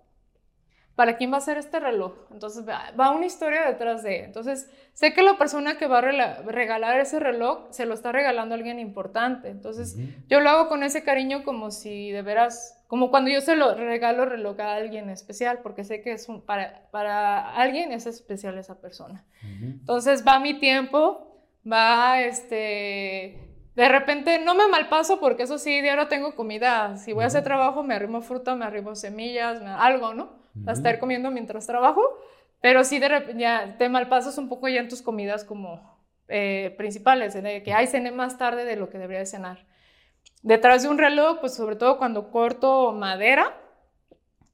¿Para quién va a ser este reloj? Entonces va una historia detrás de. Entonces sé que la persona que va a regalar ese reloj se lo está regalando a alguien importante. Entonces yo lo hago con ese cariño como si de veras como cuando yo se lo regalo reloj a alguien especial, porque sé que es un, para, para alguien es especial esa persona. Entonces va mi tiempo, va este... De repente no me malpaso porque eso sí, diario tengo comida. Si voy a hacer trabajo, me arrimo fruta, me arrimo semillas, algo, ¿no? A estar comiendo mientras trabajo. Pero sí, de repente ya te malpasas un poco ya en tus comidas como eh, principales, de que, hay cené más tarde de lo que debería de cenar. Detrás de un reloj, pues sobre todo cuando corto madera,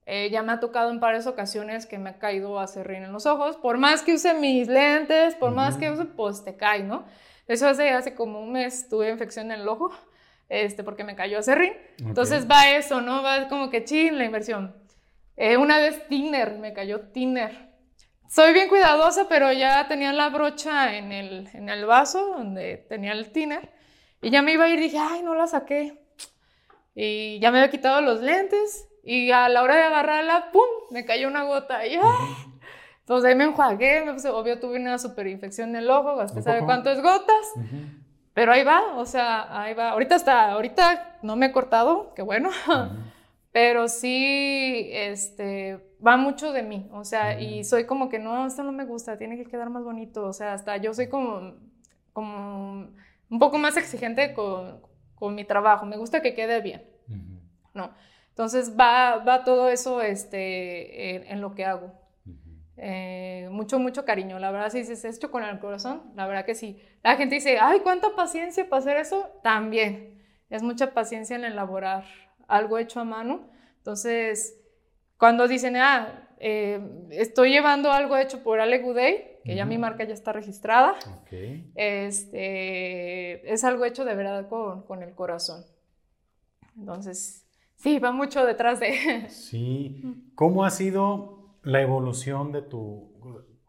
eh, ya me ha tocado en varias ocasiones que me ha caído acerrín en los ojos. Por más que use mis lentes, por más que use, pues te cae, ¿no? Eso hace, hace como un mes tuve infección en el ojo, este, porque me cayó acerrín. Entonces va eso, ¿no? Va como que chin la inversión. Eh, una vez tiner, me cayó tiner. Soy bien cuidadosa, pero ya tenía la brocha en el, en el vaso donde tenía el tiner y ya me iba a ir dije, ay, no la saqué. Y ya me había quitado los lentes y a la hora de agarrarla, ¡pum! Me cayó una gota. Y, Entonces ahí me enjuagué, me obvio tuve una superinfección en el ojo, gasté sabe cuántas gotas. Pero ahí va, o sea, ahí va. Ahorita está, ahorita no me he cortado, qué bueno. Pero sí, este, va mucho de mí, o sea, y soy como que no, esto no me gusta, tiene que quedar más bonito, o sea, hasta yo soy como, como un poco más exigente con, con mi trabajo. Me gusta que quede bien. ¿no? Entonces va, va todo eso este, en, lo que hago. Eh, mucho, mucho cariño. La verdad, si es hecho con el corazón, la verdad que sí. La gente dice, ay, ¿cuánta paciencia para hacer eso? También. Es mucha paciencia en elaborar algo hecho a mano. Entonces, cuando dicen, ah, eh, estoy llevando algo hecho por Ale Goudet, que ya mi marca ya está registrada. Este, es algo hecho de verdad con, con, el corazón. Entonces, sí, va mucho detrás de... Sí. ¿Cómo ha sido la evolución de tu...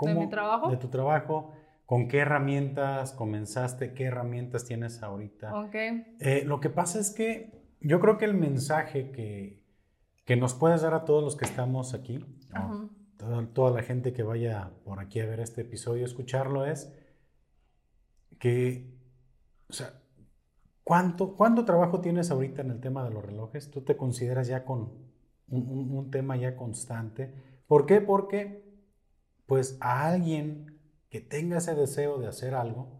¿De mi trabajo? De tu trabajo. ¿Con qué herramientas comenzaste? ¿Qué herramientas tienes ahorita? Okay. Eh, lo que pasa es que yo creo que el mensaje que, que nos puedes dar a todos los que estamos aquí, toda, la gente que vaya por aquí a ver este episodio, escucharlo, es que, o sea, ¿cuánto, ¿cuánto trabajo tienes ahorita en el tema de los relojes? ¿Tú te consideras ya con un, un tema ya constante? ¿Por qué? Porque, pues, a alguien que tenga ese deseo de hacer algo,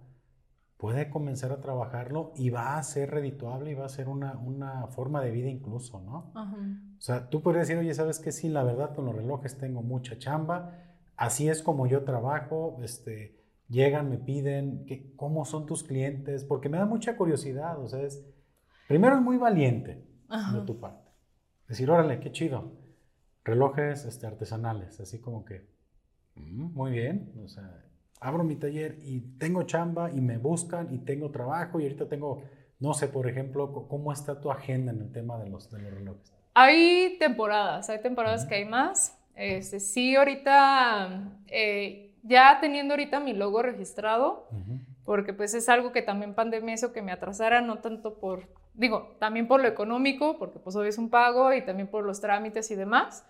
puede comenzar a trabajarlo y va a ser redituable y va a ser una, una forma de vida incluso, ¿no? O sea, tú podrías decir, oye, ¿sabes qué? Sí, la verdad con los relojes tengo mucha chamba, así es como yo trabajo, este, llegan, me piden, que, ¿cómo son tus clientes? Porque me da mucha curiosidad, o sea, es, primero es muy valiente de tu parte. Decir, órale, qué chido, relojes este, artesanales, así como que, mm, muy bien, o sea, abro mi taller y tengo chamba y me buscan y tengo trabajo y ahorita tengo, no sé, por ejemplo, ¿cómo está tu agenda en el tema de los, de los relojes? Hay temporadas, hay temporadas que hay más. Este, sí, ahorita, eh, ya teniendo ahorita mi logo registrado, porque pues es algo que también pandemia hizo que me atrasara, no tanto por, digo, también por lo económico, porque pues hoy es un pago y también por los trámites y demás.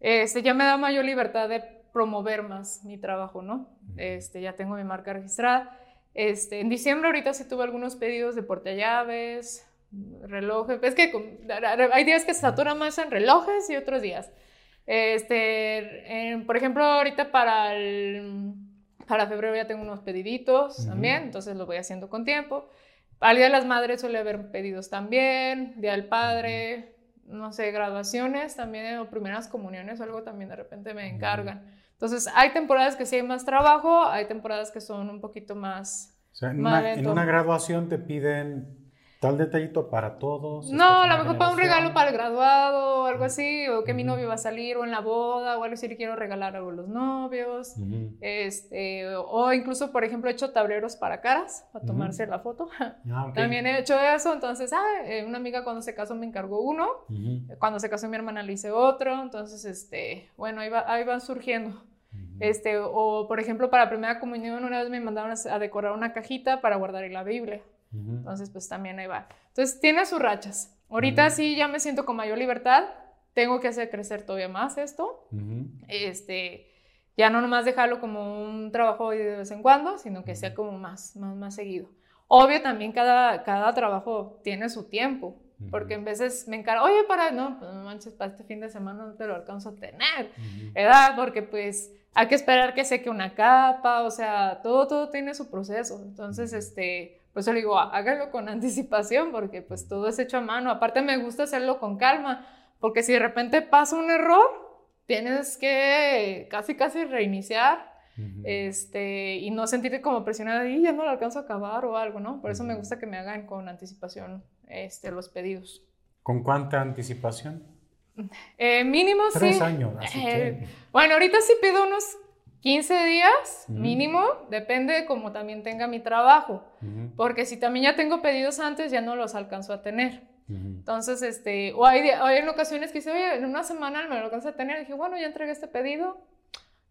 Este, ya me da mayor libertad de promover más mi trabajo, ¿no? Este, ya tengo mi marca registrada. Este, en diciembre ahorita sí tuve algunos pedidos de portallaves, relojes. Es que hay días que se saturan más en relojes y otros días. Este, por ejemplo, ahorita para, el, para febrero ya tengo unos pediditos también, entonces lo voy haciendo con tiempo. Al Día de las Madres suele haber pedidos también, Día del Padre, no sé, graduaciones también o primeras comuniones o algo también de repente me encargan. Entonces, hay temporadas que sí hay más trabajo, hay temporadas que son un poquito más... O sea, en, una, en una graduación te piden Tal detallito para todos. No, a lo mejor para un regalo para el graduado o algo así, o que mi novio va a salir, o en la boda, o algo así, le quiero regalar algo a los novios. este, o incluso, por ejemplo, he hecho tableros para caras, para tomarse la foto. Ah, También he hecho eso, entonces, ah, una amiga cuando se casó me encargó uno, cuando se casó mi hermana le hice otro, entonces, este, bueno, ahí, va, ahí van surgiendo. Este, o por ejemplo, para primera comunión una vez me mandaron a decorar una cajita para guardar la Biblia. Entonces, pues también ahí va. Entonces, tiene sus rachas. Ahorita sí ya me siento con mayor libertad. Tengo que hacer crecer todavía más esto. Este, ya no nomás dejarlo como un trabajo de vez en cuando, sino que sea como más, más, más seguido. Obvio, también cada, cada trabajo tiene su tiempo. Porque en veces me encargo, oye, para, no, pues no manches, para este fin de semana no te lo alcanzo a tener, ¿verdad? Porque pues hay que esperar que seque una capa, o sea, todo, todo tiene su proceso. Entonces, este, pues yo le digo, hágalo con anticipación porque pues todo es hecho a mano. Aparte me gusta hacerlo con calma, porque si de repente pasa un error, tienes que casi casi reiniciar este, y no sentirte como presionada y ya no lo alcanzo a acabar o algo, ¿no? Por eso me gusta que me hagan con anticipación este, los pedidos. ¿Con cuánta anticipación? Eh, mínimo, Tres años. Eh, bueno, ahorita sí pido unos 15 días mínimo, depende de cómo también tenga mi trabajo, porque si también ya tengo pedidos antes, ya no los alcanzo a tener. Entonces, este, o hay, hay, en ocasiones que dice, oye, en una semana me lo alcanzo a tener, y dije, bueno, ya entregué este pedido,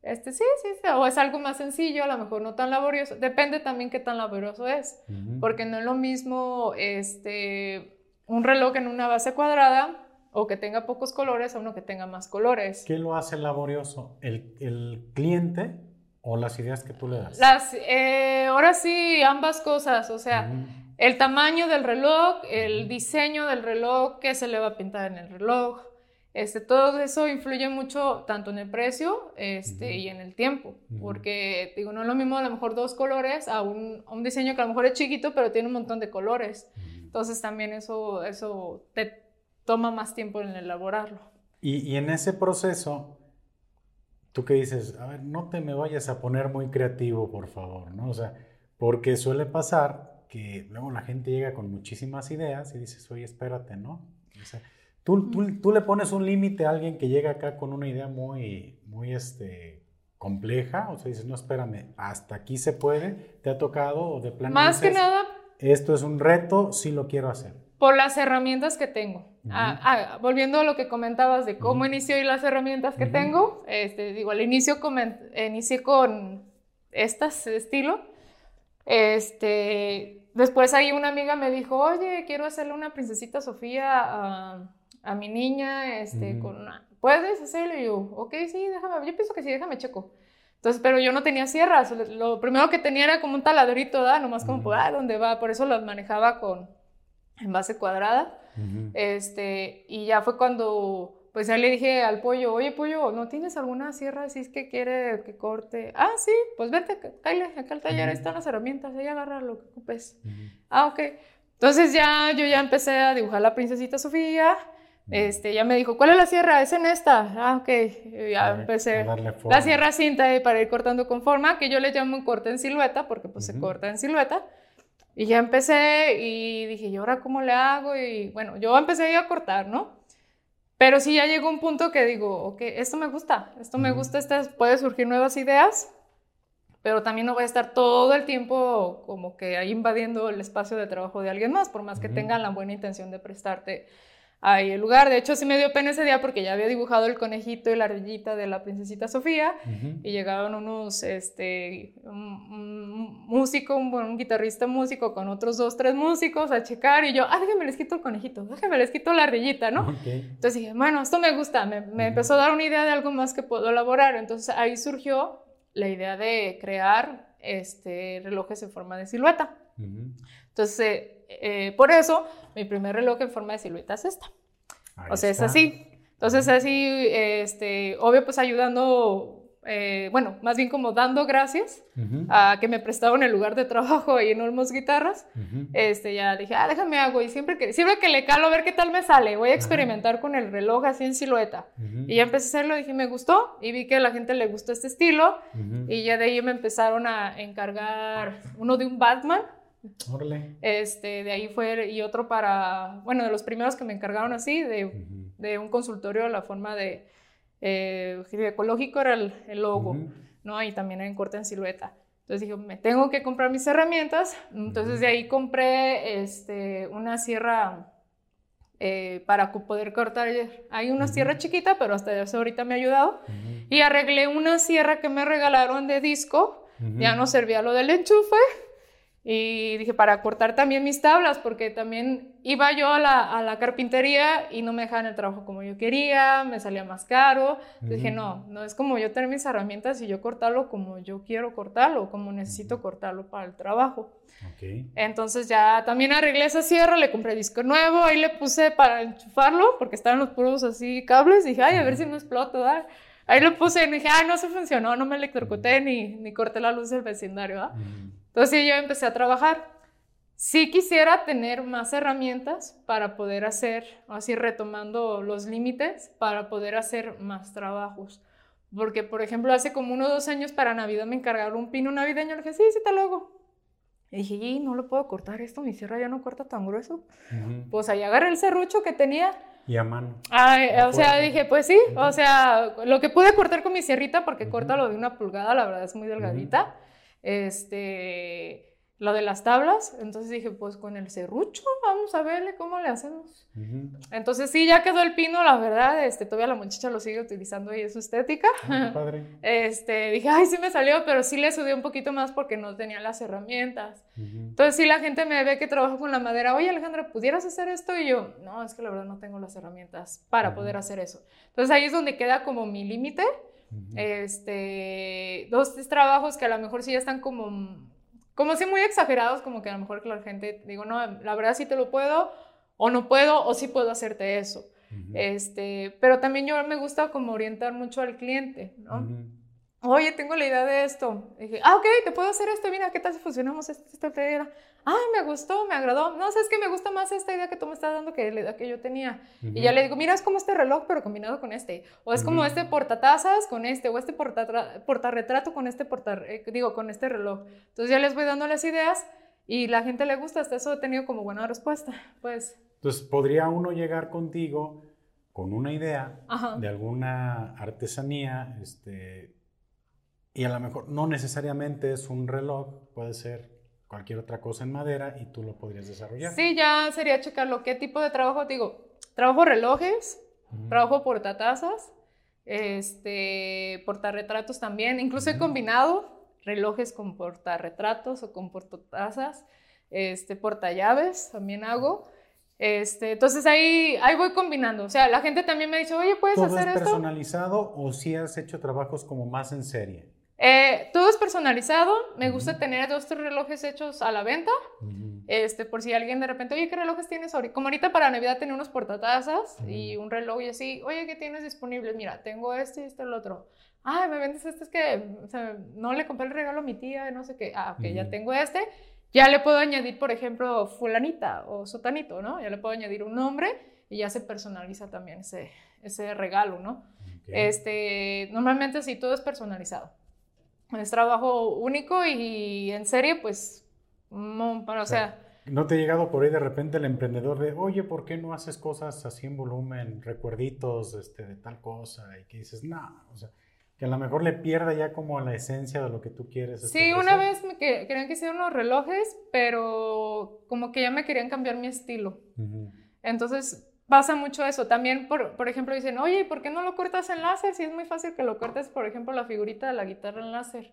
este, sí, sí, sí, o es algo más sencillo, a lo mejor no tan laborioso, depende también qué tan laborioso es, porque no es lo mismo, este, un reloj en una base cuadrada o que tenga pocos colores a uno que tenga más colores. ¿Qué lo hace laborioso? ¿El, cliente o las ideas que tú le das? Las, eh, ahora sí, ambas cosas, o sea, el tamaño del reloj, el diseño del reloj, qué se le va a pintar en el reloj, este, todo eso influye mucho tanto en el precio este, y en el tiempo, porque digo, no es lo mismo a lo mejor dos colores a un, a un, diseño que a lo mejor es chiquito, pero tiene un montón de colores. Entonces también eso, eso te, toma más tiempo en elaborarlo. Y, en ese proceso, tú que dices, a ver, no te me vayas a poner muy creativo, por favor, ¿no? O sea, porque suele pasar que luego la gente llega con muchísimas ideas y dices, oye, espérate, ¿no? O sea, tú, tú, le pones un límite a alguien que llega acá con una idea muy, muy, este, compleja, o sea, dices, no, espérame, hasta aquí se puede, te ha tocado o de plano. Más que nada. Esto es un reto, sí lo quiero hacer por las herramientas que tengo. Ah, ah, volviendo a lo que comentabas de cómo inicio y las herramientas que tengo, este, digo, al inicio inicié con estas estilo. Este, después ahí una amiga me dijo, oye, quiero hacerle una princesita Sofía a, mi niña, este, con una, ¿puedes hacerlo? Y yo, ok, sí, déjame, yo pienso que sí, déjame checo. Entonces, pero yo no tenía sierras, lo primero que tenía era como un taladrito, ¿da? Nomás como, por, ah, ¿dónde va? Por eso las manejaba con, en base cuadrada. este, y ya fue cuando, pues ya le dije al pollo, oye pollo, ¿no tienes alguna sierra así es que quiere que corte? Ah, sí, pues vete, cállate acá al taller, están las herramientas, ahí agarra lo que ocupes. Ah, ok. Entonces ya yo ya empecé a dibujar la princesita Sofía. Este, ya me dijo, ¿cuál es la sierra? Es en esta. Ah, ok. Ya empecé. La sierra cinta para ir cortando con forma, que yo le llamo un corte en silueta, porque pues se corta en silueta. Y ya empecé y dije, ¿y ahora cómo le hago? Y bueno, yo empecé a cortar, ¿no? Pero sí ya llegó un punto que digo, ok, esto me gusta, esto me gusta, estas, puede surgir nuevas ideas, pero también no voy a estar todo el tiempo como que ahí invadiendo el espacio de trabajo de alguien más, por más que tengan la buena intención de prestarte ahí el lugar. De hecho, sí me dio pena ese día porque ya había dibujado el conejito y la ardillita de la princesita Sofía y llegaron unos, este, un, músico, un, guitarrista músico con otros dos, tres músicos a checar y yo, ah, déjenme les quito el conejito, déjenme les quito la ardillita, ¿no? Entonces dije, bueno, esto me gusta, me, me empezó a dar una idea de algo más que puedo elaborar. Entonces ahí surgió la idea de crear este, relojes en forma de silueta. Entonces, eh, por eso, mi primer reloj en forma de silueta es esta. o sea, es así. Entonces, así, este, obvio, pues ayudando eh, bueno, más bien como dando gracias a que me prestaron el lugar de trabajo ahí en Olmos Guitarras. este, ya dije, ah, déjame hago. Y siempre que, siempre que le calo a ver qué tal me sale, voy a experimentar con el reloj así en silueta. Y ya empecé a hacerlo, dije, me gustó. Y vi que a la gente le gustó este estilo. Y ya de ahí me empezaron a encargar uno de un Batman. Este, de ahí fue, y otro para, bueno, de los primeros que me encargaron así, de, de un consultorio, la forma de eh, ecológico era el, logo, ¿no? Y también en corte en silueta. Entonces dije, me tengo que comprar mis herramientas. Entonces de ahí compré este, una sierra eh, para poder cortar. Hay una sierra chiquita, pero hasta eso ahorita me ha ayudado. Y arreglé una sierra que me regalaron de disco. Ya no servía lo del enchufe. Y dije, para cortar también mis tablas, porque también iba yo a la, a la carpintería y no me dejaban el trabajo como yo quería, me salía más caro. Dije, no, no es como yo tener mis herramientas y yo cortarlo como yo quiero cortarlo, como necesito cortarlo para el trabajo. Okay. Entonces ya también arreglé esa sierra, le compré disco nuevo, ahí le puse para enchufarlo, porque estaban los puros así cables. Dije, ay, a ver si no explota, ¿verdad? Ahí lo puse y dije, ay, no se funcionó, no me electrocuté ni, ni corté la luz del vecindario, ¿verdad? Entonces yo empecé a trabajar. Sí quisiera tener más herramientas para poder hacer, así retomando los límites, para poder hacer más trabajos. Porque, por ejemplo, hace como uno o dos años para Navidad me encargaron un pino navideño. Le dije, sí, sí, te lo hago. Y dije, y no lo puedo cortar esto, mi sierra ya no corta tan grueso. Pues ahí agarré el serrucho que tenía. Y a mano. o sea, dije, pues sí, o sea, lo que pude cortar con mi sierrita, porque corta lo de una pulgada, la verdad es muy delgadita este, lo de las tablas. Entonces dije, pues con el serrucho, vamos a verle cómo le hacemos. Entonces sí, ya quedó el pino, la verdad. Este, todavía la muchacha lo sigue utilizando y es su estética. Ah, padre. Este, dije, ay, sí me salió, pero sí le subí un poquito más porque no tenía las herramientas. Entonces sí, la gente me ve que trabajo con la madera. Oye, Alejandra, ¿pudieras hacer esto? Y yo, no, es que la verdad no tengo las herramientas para poder hacer eso. Entonces ahí es donde queda como mi límite este, dos, tres trabajos que a lo mejor sí ya están como, como si muy exagerados, como que a lo mejor que la gente, digo, no, la verdad sí te lo puedo, o no puedo, o sí puedo hacerte eso. este, pero también yo me gusta como orientar mucho al cliente, ¿no? oye, tengo la idea de esto. dije, ah, ok, te puedo hacer esto, mira, ¿qué tal si funcionamos esta, esta idea? Ay, me gustó, me agradó. No, sabes que me gusta más esta idea que tú me estás dando que la idea que yo tenía. Y ya le digo, mira, es como este reloj, pero combinado con este. O es como este portatazas con este, o este portarretrato con este porta, eh, digo, con este reloj. Entonces ya les voy dando las ideas y la gente le gusta. Hasta eso he tenido como buena respuesta, pues. Entonces, ¿podría uno llegar contigo con una idea de alguna artesanía, este y a lo mejor no necesariamente es un reloj, puede ser cualquier otra cosa en madera y tú lo podrías desarrollar. Sí, ya sería checarlo. ¿Qué tipo de trabajo? Digo, trabajo relojes, trabajo portatazas, este, portarretratos también. Incluso he combinado relojes con portarretratos o con portatazas, este, portallaves también hago. Este, entonces ahí, ahí voy combinando. O sea, la gente también me dice, oye, ¿puedes hacer es personalizado o si has hecho trabajos como más en serie? Eh, todo es personalizado. Me gusta tener dos, tres relojes hechos a la venta. este, por si alguien de repente, oye, ¿qué relojes tienes ahorita? Como ahorita para Navidad tenía unos portatazas y un reloj y así, oye, ¿qué tienes disponible? Mira, tengo este y este el otro. Ay, me vendes este, es que no le compré el regalo a mi tía, no sé qué. Ah, ok, ya tengo este. Ya le puedo añadir, por ejemplo, fulanita o sotanito, ¿no? Ya le puedo añadir un nombre y ya se personaliza también ese, ese regalo, ¿no? Este, normalmente sí, todo es personalizado es trabajo único y en serie, pues, no, o sea... ¿No te ha llegado por ahí de repente el emprendedor de, oye, ¿por qué no haces cosas así en volumen, recuerditos este, de tal cosa? Y que dices, no, o sea, que a lo mejor le pierda ya como la esencia de lo que tú quieres. Sí, una vez me querían que hiciera unos relojes, pero como que ya me querían cambiar mi estilo. Entonces pasa mucho eso. También, por, por, ejemplo, dicen, oye, ¿por qué no lo cortas en láser? Si es muy fácil que lo cortes, por ejemplo, la figurita de la guitarra en láser.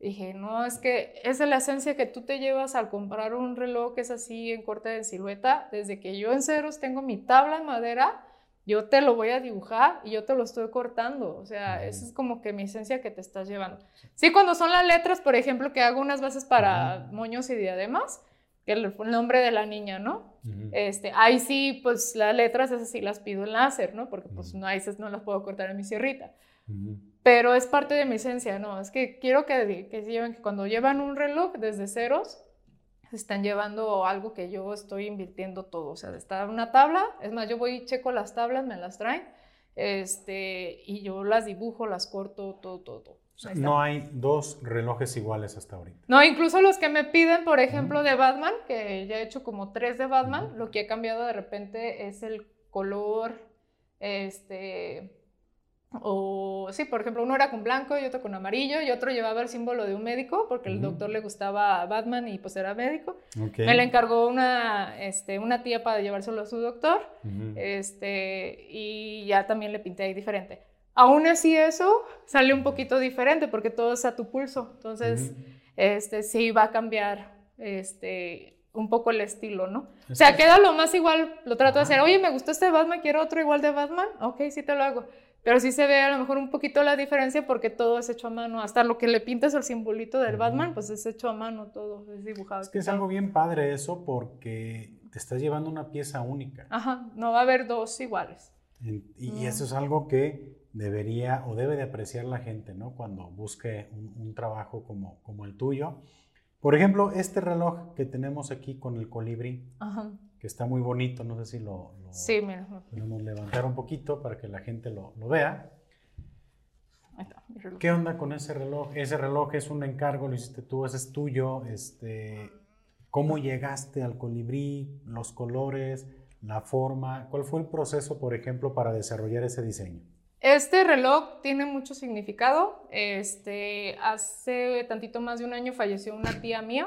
Dije, no, es que es de la esencia que tú te llevas al comprar un reloj que es así en corte de silueta. Desde que yo en ceros tengo mi tabla en madera, yo te lo voy a dibujar y yo te lo estoy cortando. O sea, esa es como que mi esencia que te estás llevando. Sí, cuando son las letras, por ejemplo, que hago unas bases para moños y diademas, el, el nombre de la niña, ¿no? este, ahí sí, pues las letras esas sí las pido en láser, ¿no? Porque pues no, esas no las puedo cortar en mi sierrita. Pero es parte de mi esencia, ¿no? Es que quiero que, que lleven, que cuando llevan un reloj desde ceros, están llevando algo que yo estoy invirtiendo todo. O sea, está una tabla, es más, yo voy y checo las tablas, me las traen, este, y yo las dibujo, las corto, todo, todo, todo. No hay dos relojes iguales hasta ahorita. No, incluso los que me piden, por ejemplo, de Batman, que ya he hecho como tres de Batman, lo que he cambiado de repente es el color, este, o sí, por ejemplo, uno era con blanco y otro con amarillo y otro llevaba el símbolo de un médico porque el doctor le gustaba Batman y pues era médico. Me le encargó una, este, una tía para llevárselo a su doctor este, y ya también le pinté ahí diferente. Aún así eso sale un poquito diferente porque todo es a tu pulso. Entonces, este, sí va a cambiar este, un poco el estilo, ¿no? o sea, queda lo más igual, lo trato de hacer. Oye, me gustó este Batman, quiero otro igual de Batman. Ok, sí te lo hago pero sí se ve a lo mejor un poquito la diferencia porque todo es hecho a mano. Hasta lo que le pintas el simbolito del Batman, pues es hecho a mano todo, es dibujado. Es que es algo bien padre eso porque te estás llevando una pieza única. Ajá, no va a haber dos iguales. Y, eso es algo que debería o debe de apreciar la gente, ¿no? Cuando busque un, trabajo como, como el tuyo. Por ejemplo, este reloj que tenemos aquí con el colibrí. Ajá que está muy bonito, no sé si lo, sí, mira. podemos levantar un poquito para que la gente lo, lo vea. Ahí está, mi reloj. ¿Qué onda con ese reloj? Ese reloj es un encargo, lo hiciste tú, ese es tuyo. Este, ¿Cómo llegaste al colibrí? ¿Los colores? ¿La forma? ¿Cuál fue el proceso, por ejemplo, para desarrollar ese diseño? Este reloj tiene mucho significado. Este, hace tantito más de un año falleció una tía mía,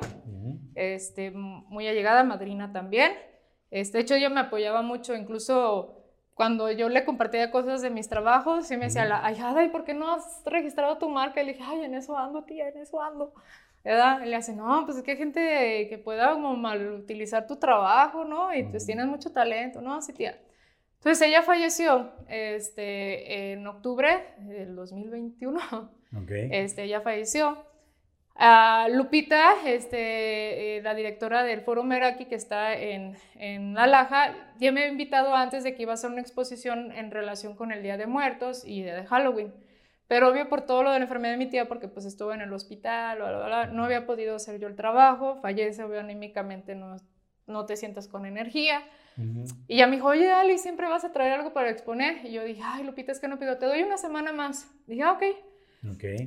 este, muy allegada, madrina también. Este, de hecho, ella me apoyaba mucho, incluso cuando yo le compartía cosas de mis trabajos, y me decía, ay, ¿y por qué no has registrado tu marca? Y le dije, ay, en eso ando, tía, en eso ando. ¿verdad? Y le hace, no, pues es que hay gente que pueda como mal utilizar tu trabajo, ¿no? Y pues tienes mucho talento, ¿no? Así, tía. Entonces ella falleció este, en octubre del 2021. Okay. Este, ella falleció. Lupita, este, eh, la directora del Foro Meraki que está en, en Alaja, ya me había invitado antes de que iba a hacer una exposición en relación con el Día de Muertos y de Halloween. Pero obvio por todo lo de la enfermedad de mi tía, porque pues estuvo en el hospital, no había podido hacer yo el trabajo, fallece obvio anímicamente, no, no te sientas con energía. Y ya me dijo, oye, Ali, siempre vas a traer algo para exponer. Y yo dije, ay, Lupita, es que no pido, te doy una semana más. Dije, ah, ok.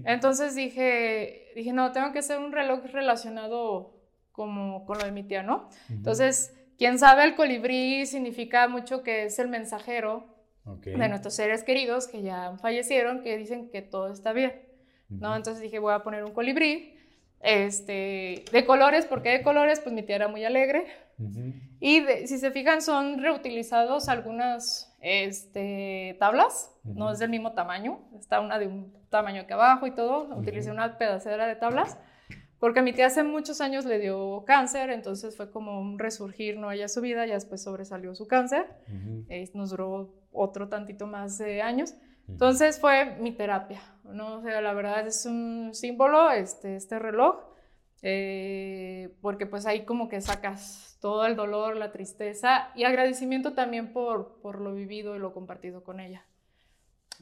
Entonces dije, dije, no, tengo que hacer un reloj relacionado como con lo de mi tía, ¿no? Entonces, quien sabe, el colibrí significa mucho que es el mensajero de nuestros seres queridos que ya fallecieron, que dicen que todo está bien, ¿no? Entonces dije, voy a poner un colibrí, este, de colores, ¿por qué de colores? Pues mi tía era muy alegre. Y si se fijan, son reutilizados algunas este, tablas, no es del mismo tamaño, está una de un tamaño que abajo y todo, utilicé una pedacera de tablas, porque a mi tía hace muchos años le dio cáncer, entonces fue como un resurgir, no ella su vida, ya después sobresalió su cáncer, eh, nos duró otro tantito más de años, entonces fue mi terapia, ¿no? O la verdad es un símbolo, este, este reloj, eh, porque pues ahí como que sacas todo el dolor, la tristeza y agradecimiento también por, por lo vivido y lo compartido con ella.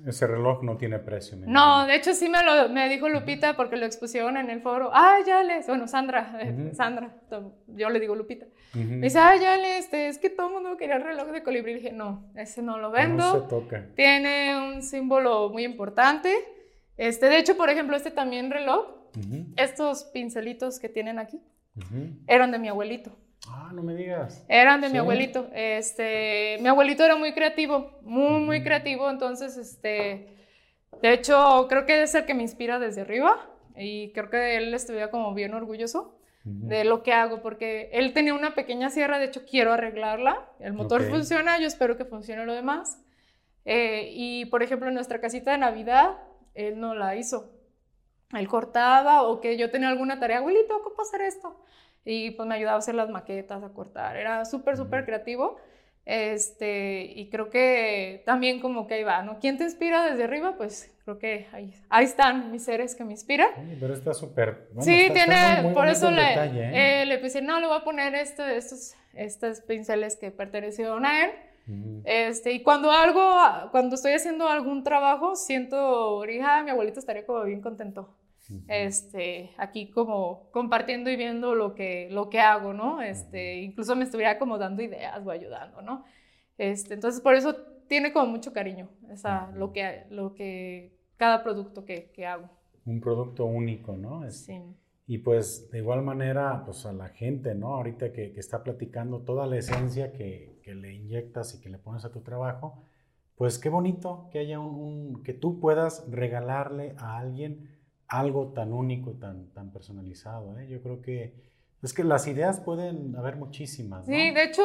Ese reloj no tiene precio. No, de hecho sí me lo me dijo Lupita porque lo expusieron en el foro. Ah, ya les, bueno, Sandra, eh, Sandra, yo le digo Lupita. Me dice, ah, ya les, este, es que todo el mundo quería el reloj de colibrí. dije, no, ese no lo vendo. No se toca. Tiene un símbolo muy importante. Este, de hecho, por ejemplo, este también reloj, estos pincelitos que tienen aquí, eran de mi abuelito. Ah, no me digas. Eran de mi abuelito. Este, mi abuelito era muy creativo, muy, muy creativo. Entonces, este, de hecho, creo que es el que me inspira desde arriba. Y creo que él estuviera como bien orgulloso de lo que hago, porque él tenía una pequeña sierra, de hecho quiero arreglarla. El motor funciona, yo espero que funcione lo demás. Eh, y por ejemplo, en nuestra casita de Navidad, él no la hizo. Él cortaba o que yo tenía alguna tarea, abuelito, ¿cómo hacer esto? Y pues me ayudaba a hacer las maquetas, a cortar. Era súper, súper creativo. Este, y creo que también como que ahí va, ¿no? ¿Quién te inspira desde arriba? Pues creo que ahí, ahí están mis seres que me inspiran. pero está súper... sí, tiene, por eso le, ¿eh? Eh, le pensé, no, le voy a poner esto, estos, estos pinceles que pertenecieron a él. Este, y cuando algo, cuando estoy haciendo algún trabajo, siento, hija, mi abuelito estaría como bien contento. Este, aquí como compartiendo y viendo lo que, lo que hago, ¿no? Este, incluso me estuviera como dando ideas o ayudando, ¿no? Este, entonces, por eso tiene como mucho cariño esa, lo, que, lo que, cada producto que, que hago. Un producto único, ¿no? sí. Y pues de igual manera, pues a la gente, ¿no? Ahorita que, que está platicando toda la esencia que, que, le inyectas y que le pones a tu trabajo, pues qué bonito que haya un, que tú puedas regalarle a alguien algo tan único, tan, tan personalizado, ¿eh? Yo creo que es que las ideas pueden haber muchísimas. ¿no? Sí, de hecho,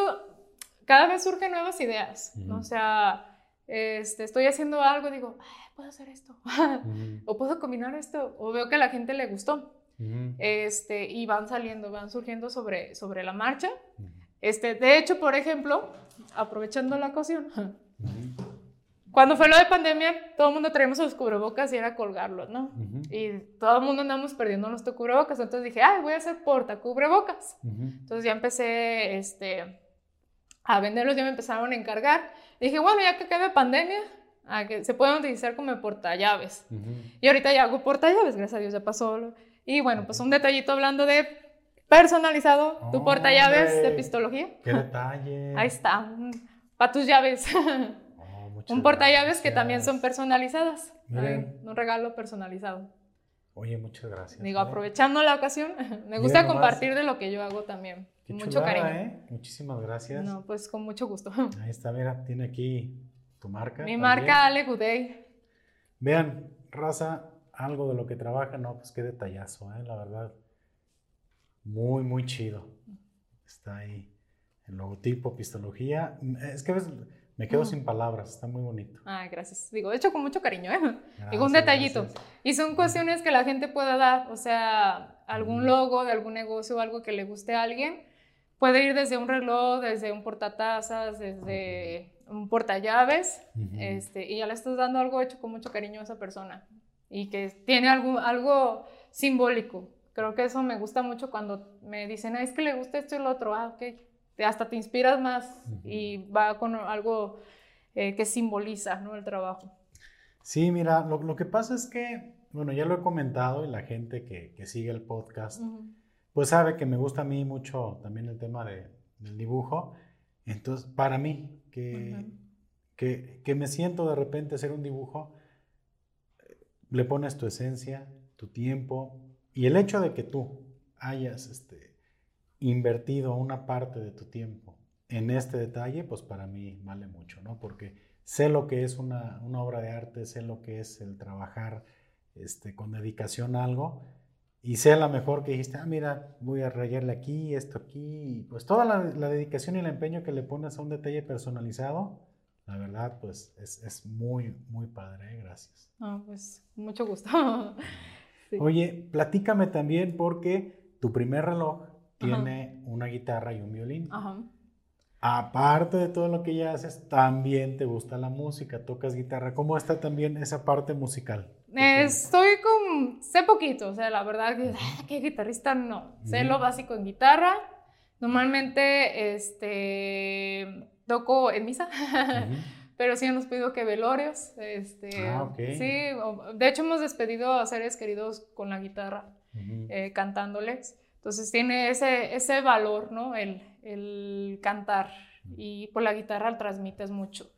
cada vez surgen nuevas ideas, O sea, este, estoy haciendo algo y digo, puedo hacer esto, o puedo combinar esto, o veo que a la gente le gustó este, y van saliendo, van surgiendo sobre, sobre la marcha. este, de hecho, por ejemplo, aprovechando la ocasión, cuando fue lo de pandemia, todo el mundo traíamos los cubrebocas y era colgarlos, ¿no? Y todo el mundo andamos perdiendo nuestro cubrebocas. Entonces dije, ay, voy a hacer porta cubrebocas. Entonces ya empecé este, a venderlos, ya me empezaron a encargar. dije, bueno, ya que acabe pandemia, a que se pueden utilizar como portallaves. Y ahorita ya hago portallaves, gracias a Dios ya pasó. Y bueno, pues un detallito hablando de personalizado, tu porta llaves de pistología. ¡Qué detalle! Ahí está, para tus llaves. Un porta llaves que también son personalizadas. un regalo personalizado. Oye, muchas gracias. Digo, ¿eh? aprovechando la ocasión, me gusta compartir de lo que yo hago también. mucho cariño. ¿eh? Muchísimas gracias. No, pues con mucho gusto. Ahí está, mira, tiene aquí tu marca. Mi marca Ale Goodday. Vean, raza, algo de lo que trabaja, no, pues qué detallazo, ¿eh? la verdad. Muy, muy chido. Está ahí el logotipo, pistología. Es que me quedo sin palabras, está muy bonito. Ay, gracias. Digo, hecho con mucho cariño, ¿eh? Digo, un detallito. Y son cuestiones que la gente pueda dar, o sea, algún logo de algún negocio o algo que le guste a alguien. Puede ir desde un reloj, desde un portatazas, desde un portallaves, este, y ya le estás dando algo hecho con mucho cariño a esa persona y que tiene algo, algo simbólico. Creo que eso me gusta mucho cuando me dicen, es que le gusta esto y lo otro, ah, ok, hasta te inspiras más y va con algo eh, que simboliza ¿no? el trabajo. Sí, mira, lo, lo, que pasa es que, bueno, ya lo he comentado y la gente que, que sigue el podcast, pues sabe que me gusta a mí mucho también el tema de, del dibujo. Entonces, para mí, que, que, que me siento de repente hacer un dibujo, le pones tu esencia, tu tiempo y el hecho de que tú hayas este, invertido una parte de tu tiempo en este detalle, pues para mí vale mucho, ¿no? Porque sé lo que es una, obra de arte, sé lo que es el trabajar este, con dedicación a algo y sé a lo mejor que dijiste, ah, mira, voy a rayarle aquí, esto aquí, y pues toda la, la dedicación y el empeño que le pones a un detalle personalizado, la verdad, pues es, muy, muy padre, ¿eh? gracias. Ah, pues mucho gusto. Oye, platícame también porque tu primer reloj tiene una guitarra y un violín. Ajá. Aparte de todo lo que ya haces, también te gusta la música, tocas guitarra. ¿Cómo está también esa parte musical? Estoy con, sé poquito, o sea, la verdad que, ah, ¿qué guitarrista? No, sé lo básico en guitarra. Normalmente, este, toco en misa, pero sí nos pido que velorios. Este, ah, Sí, de hecho hemos despedido a seres queridos con la guitarra, eh, cantándoles. Entonces tiene ese, ese valor, ¿no? El, el cantar y por la guitarra transmites mucho.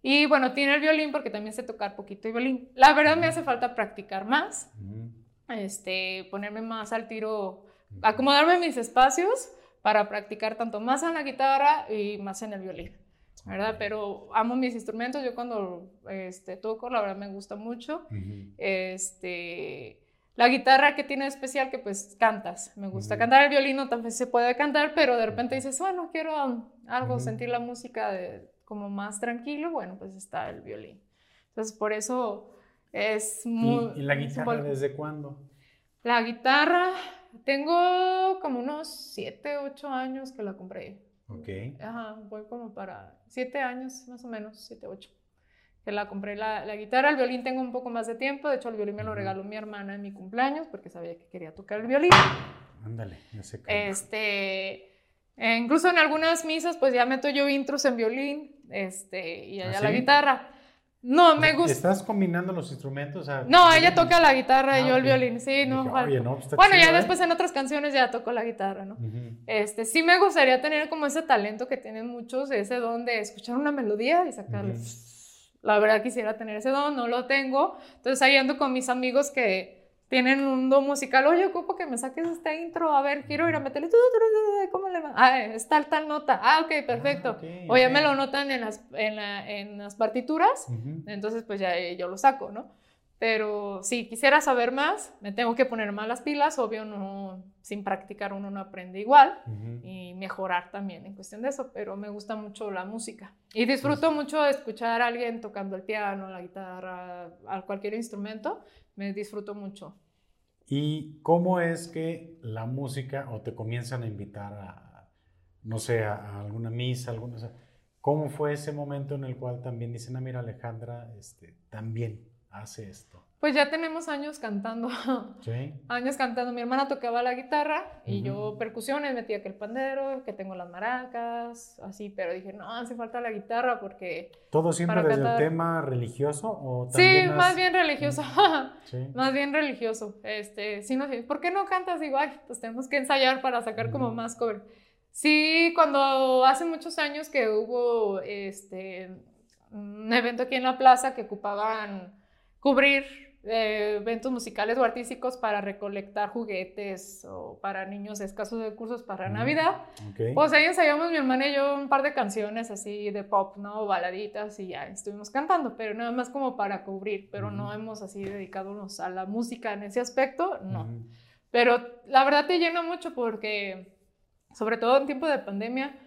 Y bueno, tiene el violín porque también sé tocar poquito el violín. La verdad me hace falta practicar más, este, ponerme más al tiro, acomodarme mis espacios para practicar tanto más en la guitarra y más en el violín, ¿verdad? Pero amo mis instrumentos, yo cuando este, toco, la verdad me gusta mucho. Este, la guitarra que tiene especial que pues cantas, me gusta cantar el violino, también se puede cantar, pero de repente dices, bueno, quiero algo, sentir la música de, como más tranquilo, bueno, pues está el violín. Entonces, por eso es muy... ¿Y, la guitarra desde cuándo? La guitarra, tengo como unos 7, 8 años que la compré. Ok. Ajá, voy como para siete años, más o menos, siete, ocho. Que la compré la, la guitarra, el violín tengo un poco más de tiempo, de hecho el violín me lo regaló mi hermana en mi cumpleaños porque sabía que quería tocar el violín. Ándale, ya sé Este, eh, incluso en algunas misas pues ya meto yo intros en violín, este, y allá ¿Ah, la sí? guitarra. No, me gusta. ¿Estás combinando los instrumentos? No, ella toca la guitarra y Ah, yo el violín, sí, no. Dije, falta. oye, no, pues bueno, chido, ya ¿eh? después en otras canciones ya toco la guitarra, ¿no? Este, sí me gustaría tener como ese talento que tienen muchos, ese don de escuchar una melodía y sacarle. Ujú. La verdad quisiera tener ese don, no lo tengo. Entonces ahí ando con mis amigos que tienen un don musical. Oye, ocupo que me saques este intro. A ver, quiero ir a meterle. ¿Cómo le va? Ah, es tal, tal nota. Ah, ok, perfecto. ok, O ya ok. me lo notan en las, en, la- en las partituras. Ujú. Entonces, pues ya eh, yo lo saco, ¿no? Pero si quisiera saber más, me tengo que poner más las pilas. Obvio, no, sin practicar uno no aprende igual. Ujú. Y mejorar también en cuestión de eso. Pero me gusta mucho la música. Y disfruto mucho de escuchar a alguien tocando el piano, la guitarra, a cualquier instrumento. Me disfruto mucho. ¿Y cómo es que la música o te comienzan a invitar a, no sé, a, a alguna misa, alguna, o sea, ¿cómo fue ese momento en el cual también dicen, ah, mira, Alejandra, este, también hace esto? Pues ya tenemos años cantando. ¿Sí? años cantando. Mi hermana tocaba la guitarra y yo percusiones, metía que el pandero, que tengo las maracas, así, pero dije, no, hace falta la guitarra porque... ¿Todo siempre Para desde cantar. el tema religioso o Sí, también más has- bien religioso. Sí. Más bien religioso. Este, sí, no sé, ¿por qué no cantas? Digo, ay, pues tenemos que ensayar para sacar como más cover. Sí, cuando hace muchos años que hubo este, un evento aquí en la plaza que ocupaban cubrir eh, eventos musicales o artísticos para recolectar juguetes o para niños escasos de recursos para Ujú. Navidad. Ok. Pues ahí ensayamos mi hermana y yo un par de canciones así de pop, ¿no? Baladitas y ya estuvimos cantando, pero nada más como para cubrir, pero no hemos así dedicadonos a la música en ese aspecto, no. Pero la verdad te llena mucho porque, sobre todo en tiempo de pandemia,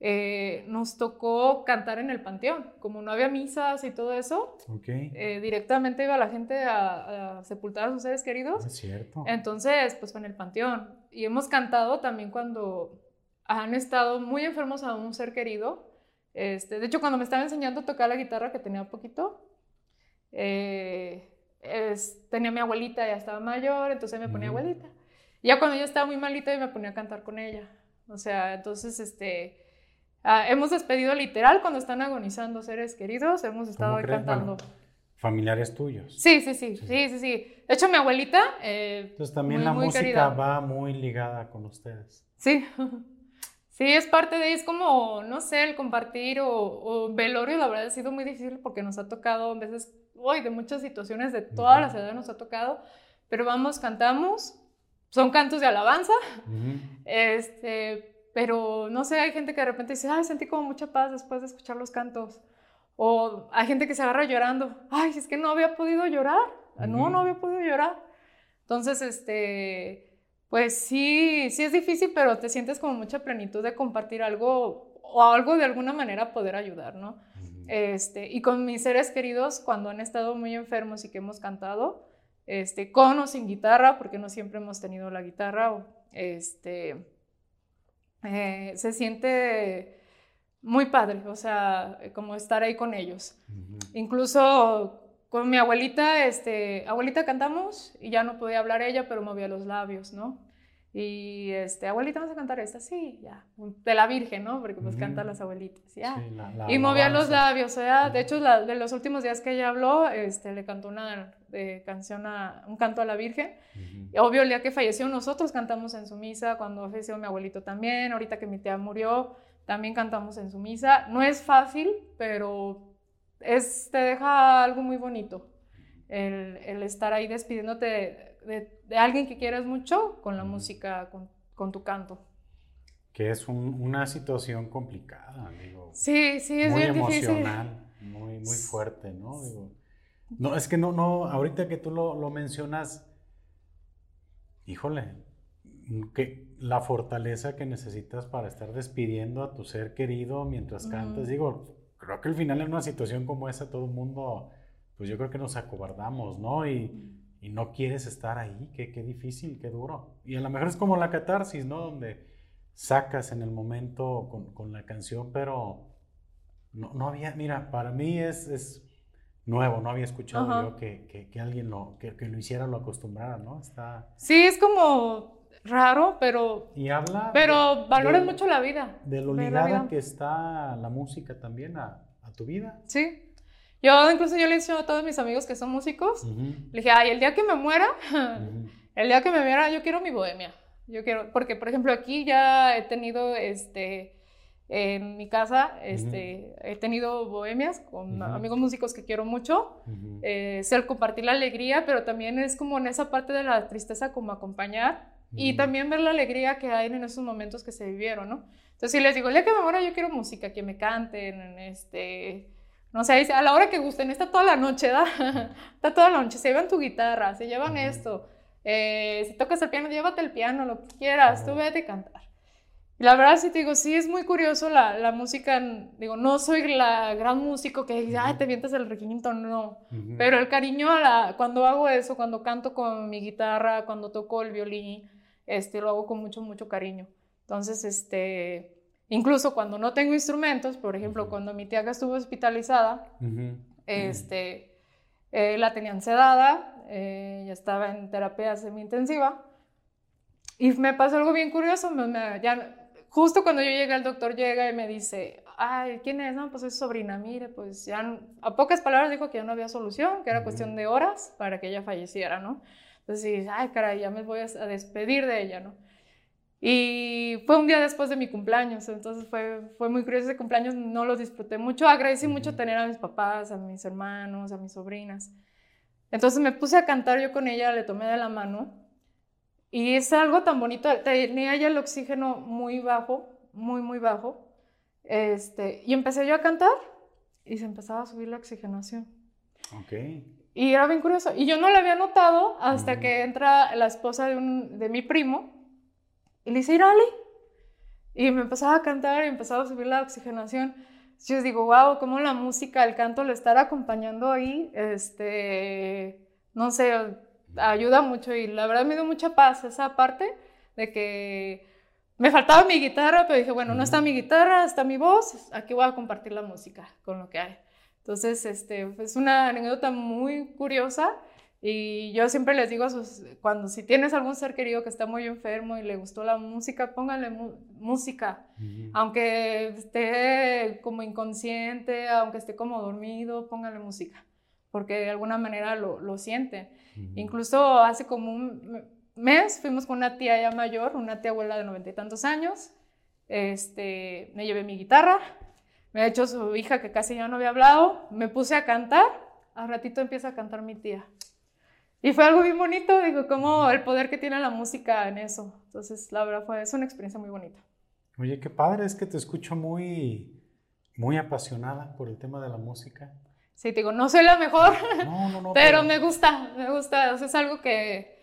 eh, nos tocó cantar en el panteón. Como no había misas y todo eso, Ok. eh, directamente iba la gente a, a sepultar a sus seres queridos. Es cierto. Entonces, pues fue en el panteón. Y hemos cantado también cuando han estado muy enfermos a un ser querido. Este, de hecho, cuando me estaba enseñando a tocar la guitarra, que tenía poquito, eh, es- tenía mi abuelita, ya estaba mayor, entonces me ponía Ujú. abuelita. Y ya cuando ella estaba muy malita, yo me ponía a cantar con ella. O sea, entonces, este, ah, hemos despedido literal cuando están agonizando seres queridos, hemos estado cantando. Bueno, familiares tuyos. Sí, sí, sí, Sí. sí, sí, sí. De hecho, mi abuelita... eh, Entonces también muy, la muy música querida. va muy ligada con ustedes. Sí, sí, es parte de, es como, no sé, el compartir o, o velorio, la verdad ha sido muy difícil porque nos ha tocado a veces, hoy de muchas situaciones, de todas las Ujú. edades nos ha tocado, pero vamos, cantamos, son cantos de alabanza, Ujú. este, pero no sé, hay gente que de repente dice, ay, sentí como mucha paz después de escuchar los cantos, o hay gente que se agarra llorando, ay, es que no había podido llorar, no, no había podido llorar. Entonces, este, pues sí, sí es difícil, pero te sientes como mucha plenitud de compartir algo o algo de alguna manera poder ayudar, ¿no? Este, y con mis seres queridos, cuando han estado muy enfermos y que hemos cantado, este, con o sin guitarra, porque no siempre hemos tenido la guitarra, o, este, eh, se siente muy padre, o sea, como estar ahí con ellos. Incluso con mi abuelita, este, abuelita cantamos y ya no podía hablar ella, pero movía los labios, ¿no? Y este, abuelita, vamos a cantar esta, sí, ya, de la Virgen, ¿no? Porque pues cantan las abuelitas, ya. Sí, la- la Y movía los labios, o sea, de hecho, de los últimos días que ella habló, este, le cantó una canción, a, un canto a la Virgen. Ujú. Y obvio, el día que falleció, nosotros cantamos en su misa, cuando falleció mi abuelito también, ahorita que mi tía murió, también cantamos en su misa. No es fácil, pero es, te deja algo muy bonito, el, el estar ahí despidiéndote de, de- de alguien que quieres mucho con la música, con, con tu canto. Que es un- una situación complicada, digo. Sí, sí, es muy bien difícil. emocional, muy, muy fuerte, ¿no? Digo, no, es que no, no, ahorita que tú lo, lo mencionas, híjole, que la fortaleza que necesitas para estar despidiendo a tu ser querido mientras cantas, Ujú. digo, creo que al final en una situación como esa todo el mundo, pues yo creo que nos acobardamos, ¿no? Y, y no quieres estar ahí, qué, qué difícil, qué duro. Y a lo mejor es como la catarsis, ¿no? Donde sacas en el momento con, la canción, pero no, no, había, mira, para mí es, es nuevo, no había escuchado yo que, que, alguien lo, que, lo hiciera, lo acostumbrara, ¿no? Está... Sí, es como raro, pero... Y habla... Pero valoras mucho la vida. De lo ligada que está la música también a, a, tu vida. Sí. Yo incluso yo le he dicho a todos mis amigos que son músicos, le dije, ay, el día que me muera, el día que me muera, yo quiero mi bohemia. Yo quiero, porque por ejemplo aquí ya he tenido, este, en mi casa, este, he tenido bohemias con amigos músicos que quiero mucho, uh ser compartir la alegría, pero también es como en esa parte de la tristeza como acompañar y también ver la alegría que hay en esos momentos que se vivieron, ¿no? Entonces si les digo, el día que me muera yo quiero música, que me canten, este, no sé, a la hora que gusten, está toda la noche, ¿da? está toda la noche, se llevan tu guitarra, se llevan esto, eh, si tocas el piano, llévate el piano, lo que quieras, tú vete a cantar. La verdad, sí te digo, sí es muy curioso la, la música. Digo, no soy la gran músico que dice, ay, te vientas el requinto, no. Pero el cariño a la, cuando hago eso, cuando canto con mi guitarra, cuando toco el violín, este, lo hago con mucho, mucho cariño. Entonces, este, incluso cuando no tengo instrumentos, por ejemplo, cuando mi tía estuvo hospitalizada, este, eh, la tenían sedada, eh, ya estaba en terapia semi-intensiva. Y me pasó algo bien curioso, ya, justo cuando yo llegué, el doctor llega y me dice, ay, ¿quién es? No, pues es sobrina, mire, pues ya, a pocas palabras dijo que ya no había solución, que era cuestión de horas para que ella falleciera, ¿no? Entonces, ay, caray, ya me voy a despedir de ella, ¿no? Y fue un día después de mi cumpleaños, entonces fue, fue muy curioso ese cumpleaños, no lo disfruté mucho, agradecí mucho tener a mis papás, a mis hermanos, a mis sobrinas. Entonces me puse a cantar yo con ella, le tomé de la mano y es algo tan bonito, tenía ya el oxígeno muy bajo, muy, muy bajo, este, y empecé yo a cantar y se empezaba a subir la oxigenación. Ok. Y era bien curioso. Y yo no lo había notado hasta que entra la esposa de, un, de mi primo y le dice, Irali. Y me empezaba a cantar y empezaba a subir la oxigenación. Yo digo, wow, cómo la música, el canto, le estar acompañando ahí, este, no sé, ayuda mucho y la verdad me dio mucha paz esa parte de que me faltaba mi guitarra, pero dije, bueno, no está mi guitarra, está mi voz, aquí voy a compartir la música con lo que hay. Entonces, este, es una anécdota muy curiosa y yo siempre les digo, cuando si tienes algún ser querido que está muy enfermo y le gustó la música, póngale música. Aunque esté como inconsciente, aunque esté como dormido, póngale música. Porque de alguna manera lo, lo siente. Incluso hace como un mes fuimos con una tía ya mayor, una tía abuela de noventa y tantos años. Este, me llevé mi guitarra, me ha hecho su hija que casi ya no había hablado, me puse a cantar. Al ratito empieza a cantar mi tía. Y fue algo bien bonito, digo, como el poder que tiene la música en eso. Entonces, la verdad fue, es una experiencia muy bonita. Oye, qué padre, es que te escucho muy, muy apasionada por el tema de la música. Sí, te digo, no soy la mejor, no, no, no, pero, me gusta, me gusta, o sea, es algo que,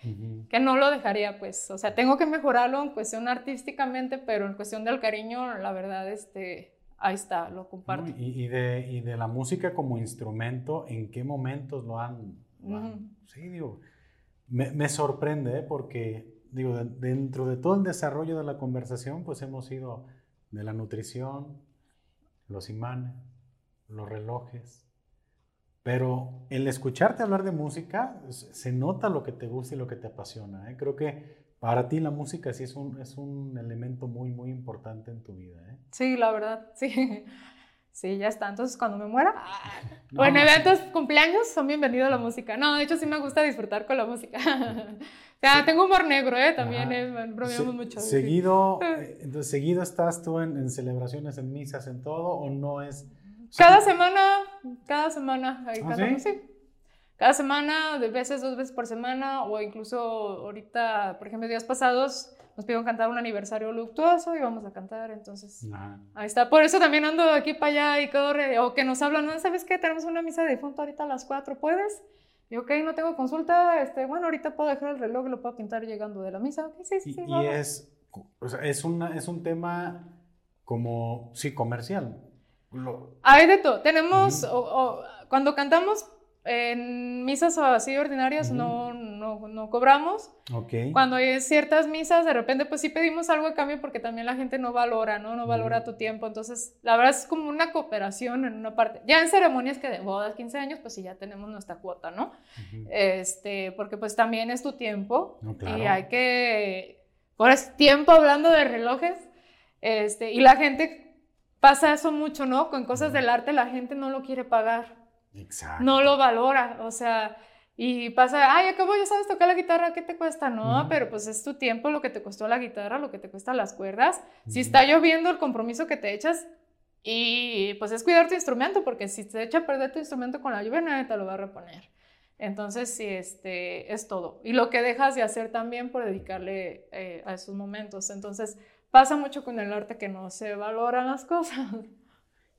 que no lo dejaría, pues, o sea, tengo que mejorarlo en cuestión artísticamente, pero en cuestión del cariño, la verdad, este, ahí está, lo comparto. y, de, y de la música como instrumento, ¿en qué momentos lo han Sí, digo, me, sorprende ¿eh? porque, digo, dentro de todo el desarrollo de la conversación, pues hemos ido de la nutrición, los imanes, los relojes, pero el escucharte hablar de música, se nota lo que te gusta y lo que te apasiona. ¿eh? Creo que para ti la música sí es un, es un elemento muy, muy importante en tu vida. ¿eh? Sí, la verdad, sí. Sí, ya está. Entonces, cuando me muera, no, en eventos, cumpleaños, son bienvenidos a la música. No, de hecho, sí me gusta disfrutar con la música. o sea, tengo humor negro, ¿eh? También eh, bromeamos mucho. Seguido, eh, entonces, ¿seguido estás tú en, celebraciones, en misas, en todo, o no es...? Cada semana, cada semana, ¿Ah, ¿sí? sí. Cada semana, de veces, dos veces por semana, o incluso ahorita, por ejemplo, días pasados, nos pidieron cantar un aniversario luctuoso y vamos a cantar, entonces ahí está. Por eso también ando aquí para allá y corre, o que nos hablan, ¿no? ¿sabes qué? Tenemos una misa de difunto ahorita a las 4, ¿puedes? Y ok, no tengo consulta, este, bueno, ahorita puedo dejar el reloj y lo puedo pintar llegando de la misa. Okay, sí, sí, sí, y, es, o sea, es, una, es un tema como, sí, comercial. Hay de todo. Tenemos, o, cuando cantamos en misas así ordinarias no, no, no, cobramos. Ok. Cuando hay ciertas misas, de repente pues sí pedimos algo de cambio porque también la gente no valora, ¿no? No valora tu tiempo. Entonces, la verdad es como una cooperación en una parte. Ya en ceremonias que de bodas, 15 años, pues sí ya tenemos nuestra cuota, ¿no? Este, porque pues también es tu tiempo. Y hay que, por tiempo hablando de relojes, este, y la gente pasa eso mucho, ¿no? Con cosas del arte la gente no lo quiere pagar. Exacto. No lo valora, o sea, y pasa, ay, acabo, ya sabes tocar la guitarra, ¿qué te cuesta? No, pero pues es tu tiempo, lo que te costó la guitarra, lo que te cuesta las cuerdas. Si está lloviendo, el compromiso que te echas y pues es cuidar tu instrumento, porque si te echa a perder tu instrumento con la lluvia, nadie te lo va a reponer. Entonces, sí, este, es todo. Y lo que dejas de hacer también por dedicarle eh, a esos momentos. Entonces, pasa mucho con el arte que no se valoran las cosas.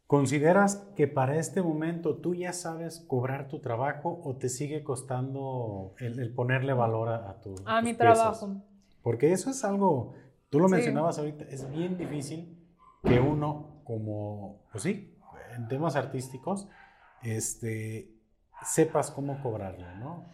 ¿Consideras que para este momento tú ya sabes cobrar tu trabajo o te sigue costando el, ponerle valor a, tu a mi trabajo? Porque eso es algo, tú lo mencionabas ahorita, es bien difícil que uno como, pues sí, en temas artísticos, este, sepas cómo cobrarlo, ¿no?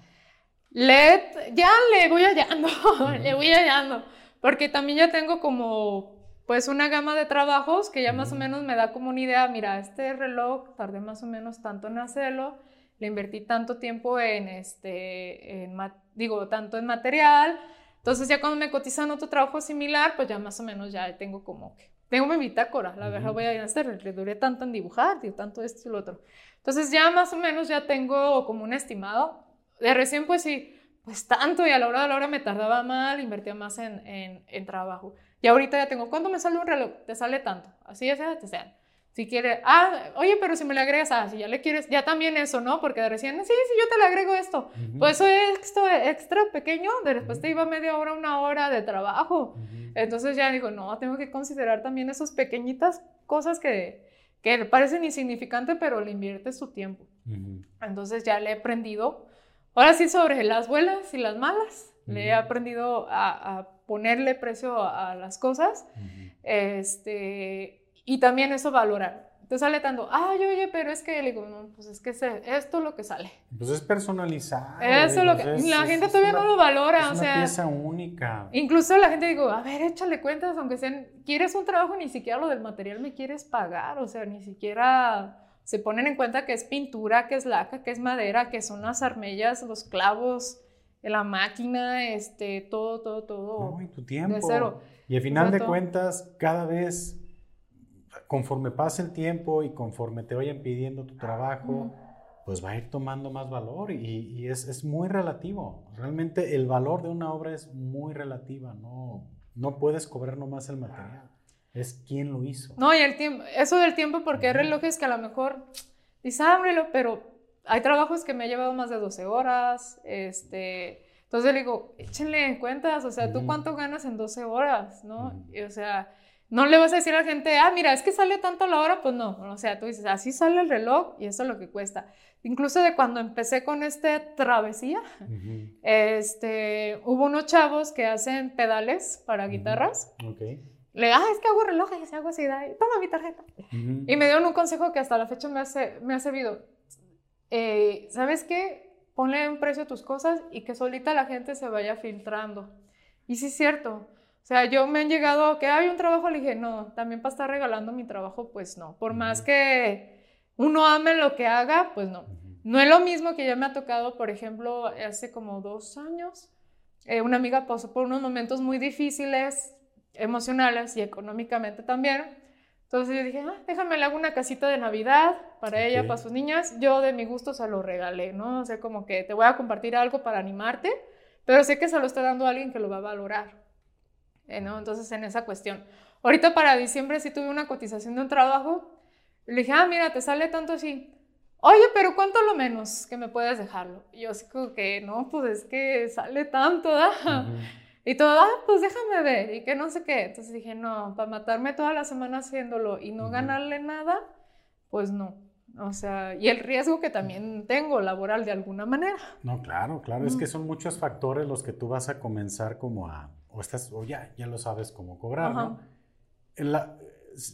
Le, ya le voy hallando, le voy hallando, porque también ya tengo como pues una gama de trabajos que ya más o menos me da como una idea, mira, este reloj tardé más o menos tanto en hacerlo, le invertí tanto tiempo en este, digo, tanto en material, entonces ya cuando me cotizan otro trabajo similar, pues ya más o menos ya tengo como que, tengo mi bitácora, la verdad voy a hacer, le duré tanto en dibujar, digo, tanto esto y lo otro. Entonces ya más o menos ya tengo como un estimado, de recién pues sí, pues tanto y a la hora de la hora me tardaba mal, invertía más en, en, en trabajo. Y ahorita ya tengo, ¿cuándo me sale un reloj? Te sale tanto. Así sea, te sean. Si quiere, ah, oye, pero si me le agregas, ah, si ya le quieres, ya también eso, ¿no? Porque de recién, sí, sí, yo te le agrego esto. Pues eso es esto extra pequeño, de después te iba media hora, una hora de trabajo. Entonces ya digo, no, tengo que considerar también esas pequeñitas cosas que, que parecen insignificantes, pero le inviertes su tiempo. Entonces ya le he aprendido, ahora sí, sobre las buenas y las malas. Le he aprendido a, ponerle precio a, las cosas. este, y también eso valorar. Te sale tanto, ay, oye, pero es que, le digo, no, pues es que esto es lo que sale. Pues es personalizado. Eso lo que, la gente todavía no lo valora, es o sea. una pieza única. Incluso la gente digo, a ver, échale cuentas, aunque sean, quieres un trabajo, ni siquiera lo del material me quieres pagar, o sea, ni siquiera se ponen en cuenta que es pintura, que es laca, que es madera, que son las armellas, los clavos, la máquina, este, todo, todo, todo. No, y tu tiempo. cero. Y al final de cuentas, cada vez, conforme pasa el tiempo y conforme te vayan pidiendo tu trabajo, pues va a ir tomando más valor y, es, es, muy relativo. Realmente el valor de una obra es muy relativa, no, no puedes cobrar nomás el material. Es quién lo hizo. No, y el tiempo, eso del tiempo, porque hay relojes que a lo mejor dices, ábrelo, pero hay trabajos que me ha llevado más de 12 horas, este, entonces le digo, échenle en cuentas, o sea, ¿tú cuánto ganas en 12 horas, no? o sea, no le vas a decir a la gente, ah, mira, es que sale tanto la hora, pues no, o sea, tú dices, así sale el reloj y eso es lo que cuesta. Incluso de cuando empecé con esta travesía, este, hubo unos chavos que hacen pedales para guitarras. Le, ah, es que hago relojes y hago así, toma mi tarjeta. Y me dieron un consejo que hasta la fecha me, hace, me ha servido eh, ¿sabes qué? Ponle un precio a tus cosas y que solita la gente se vaya filtrando. Y sí es cierto. O sea, yo me han llegado que hay un trabajo, le dije, no, también para estar regalando mi trabajo, pues no. Por más que uno ame lo que haga, pues no. No es lo mismo que ya me ha tocado, por ejemplo, hace como dos años, eh, una amiga pasó por unos momentos muy difíciles, emocionales y económicamente también. Entonces yo dije, ah, déjame le hago una casita de Navidad para ella, para sus niñas. Yo de mi gusto se lo regalé, ¿no? O sea, como que te voy a compartir algo para animarte, pero sé que se lo está dando a alguien que lo va a valorar, ¿eh? ¿no? Entonces en esa cuestión. Ahorita para diciembre sí tuve una cotización de un trabajo. Le dije, ah, mira, te sale tanto así. Oye, pero ¿cuánto lo menos que me puedes dejarlo? Y yo así como que, no, pues es que sale tanto, ¿da? Y todo, ah, pues déjame ver, y que no sé qué. Entonces dije, no, para matarme toda la semana haciéndolo y no ganarle nada, pues no. O sea, y el riesgo que también tengo laboral de alguna manera. No, claro, claro, es que son muchos factores los que tú vas a comenzar como a, o estás, o ya, ya lo sabes cómo cobrar, ¿no?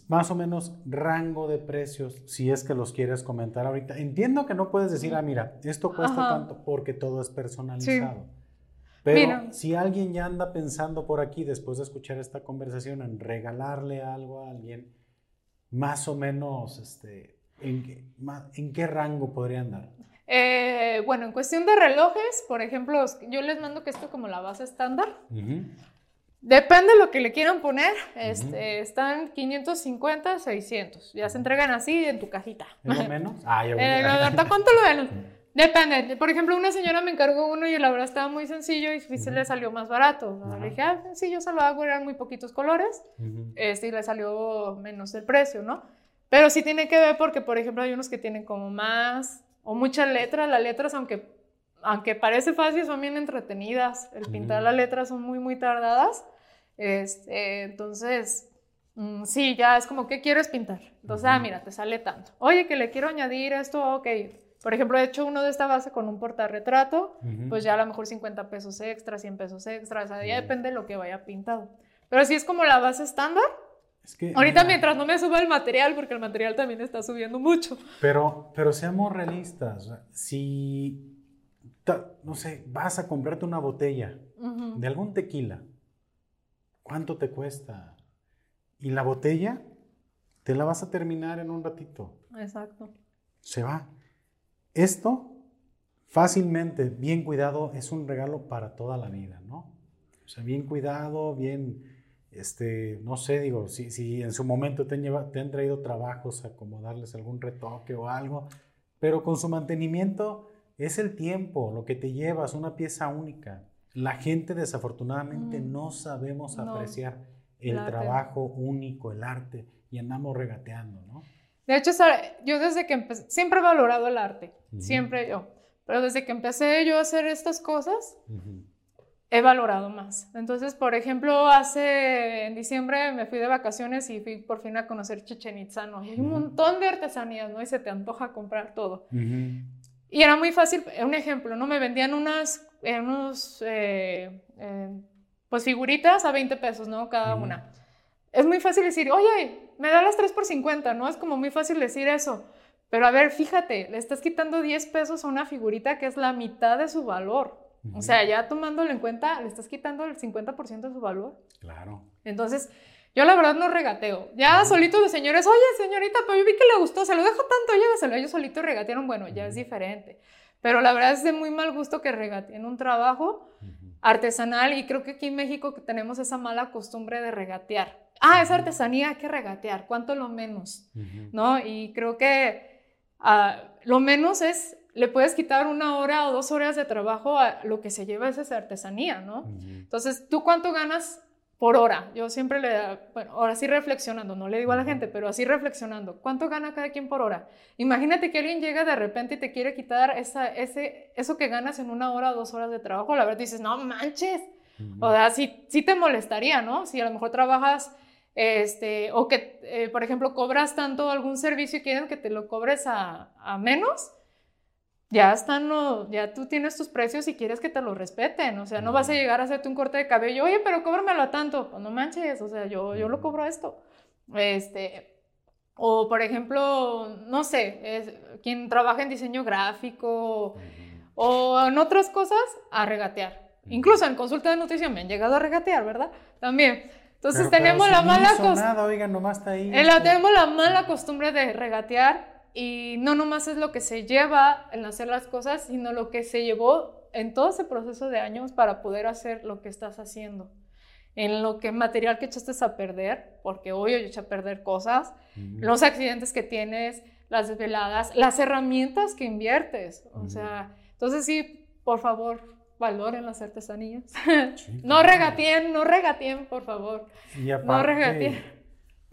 más o menos rango de precios, si es que los quieres comentar ahorita. Entiendo que no puedes decir, ah, mira, esto cuesta tanto porque todo es personalizado. Pero si alguien ya anda pensando por aquí, después de escuchar esta conversación, en regalarle algo a alguien, más o menos, este, ¿en, qué, rango podría andar? Eh, bueno, en cuestión de relojes, por ejemplo, yo les mando que esto como la base estándar. Depende de lo que le quieran poner. Este, Están 550, 600. Ya se entregan así en tu cajita. ¿Es lo menos? Ah, ya eh, ¿Cuánto lo ven? Depende. Por ejemplo, una señora me encargó uno y la verdad estaba muy sencillo y se le salió más barato. Le dije, ah, sí, yo se lo hago, eran muy poquitos colores. este, y le salió menos el precio, ¿no? Pero sí tiene que ver porque, por ejemplo, hay unos que tienen como más o muchas letras. Las letras, aunque, aunque parece fácil, son bien entretenidas. El pintar las letras son muy, muy tardadas. Este, entonces, mm, sí, ya es como, ¿qué quieres pintar? Entonces, ah, mira, te sale tanto. Oye, que le quiero añadir esto, ok. Por ejemplo, he hecho uno de esta base con un portarretrato, pues ya a lo mejor 50 pesos extra, 100 pesos extra, o sea, ya depende de lo que vaya pintado. Pero si es como la base estándar, Ahorita mientras no me suba el material, porque el material también está subiendo mucho. Pero, pero seamos realistas. Si, no sé, vas a comprarte una botella de algún tequila, ¿cuánto te cuesta? Y la botella te la vas a terminar en un ratito. Exacto. Se va. Esto, fácilmente, bien cuidado, es un regalo para toda la vida, ¿no? O sea, bien cuidado, bien este, no sé, digo, si, si en su momento te han, te han traído trabajos a como darles algún retoque o algo, pero con su mantenimiento es el tiempo, lo que te llevas, una pieza única. La gente desafortunadamente mm. no sabemos apreciar el trabajo único, el arte, y andamos regateando, ¿no? De hecho, yo desde que empecé, siempre he valorado el arte, siempre yo, pero desde que empecé yo a hacer estas cosas, he valorado más. Entonces, por ejemplo, hace en diciembre me fui de vacaciones y fui por fin a conocer Chichen Itza, ¿no? Y hay un montón de artesanías, ¿no? Y se te antoja comprar todo. Y era muy fácil, un ejemplo, ¿no? Me vendían unas, eh, unos, eh, eh, pues figuritas a 20 pesos, ¿no? Cada una. Es muy fácil decir, oye, me da las 3 por 50, ¿no? Es como muy fácil decir eso. Pero a ver, fíjate, le estás quitando 10 pesos a una figurita que es la mitad de su valor. O sea, ya tomándolo en cuenta, le estás quitando el 50% de su valor. Claro. Entonces, yo la verdad no regateo. Ya solitos los señores, oye, señorita, pero yo vi que le gustó, se lo dejo tanto, lléveselo. Ellos solitos regatearon, bueno, ya es diferente. Pero la verdad es de muy mal gusto que regateen un trabajo artesanal y creo que aquí en México tenemos esa mala costumbre de regatear. Ah, es artesanía, hay que regatear, ¿cuánto lo menos? ¿No? Y creo que ah, lo menos es le puedes quitar una hora o dos horas de trabajo a lo que se lleva esa artesanía, ¿no? Entonces, ¿tú cuánto ganas por hora? Yo siempre le, bueno, ahora sí reflexionando, no le digo a la gente, pero así reflexionando, ¿cuánto gana cada quien por hora? Imagínate que alguien llega de repente y te quiere quitar esa, ese, eso que ganas en una hora o dos horas de trabajo, la verdad dices, no manches, o sea, sí, sí te molestaría, ¿no? Si a lo mejor trabajas este, o que, eh, por ejemplo, cobras tanto algún servicio y quieren que te lo cobres a, a menos, ya están, ya tú tienes tus precios y quieres que te lo respeten, o sea, no vas a llegar a hacerte un corte de cabello, oye, pero cóbramelo a tanto, pues no manches, o sea, yo, yo lo cobro esto. Este, o por ejemplo, no sé, es, quien trabaja en diseño gráfico o en otras cosas, a regatear. Incluso en consulta de nutrición me han llegado a regatear, ¿verdad? También. Entonces tenemos la mala costumbre. Eh, tenemos la mala costumbre de regatear y no nomás es lo que se lleva en hacer las cosas, sino lo que se llevó en todo ese proceso de años para poder hacer lo que estás haciendo. En lo que material que echaste a perder, porque hoy eché a perder cosas, los accidentes que tienes, las desveladas, las herramientas que inviertes. O sea, entonces sí, por favor, valoren las artesanías. no regatien, no regatien, por favor. no regatien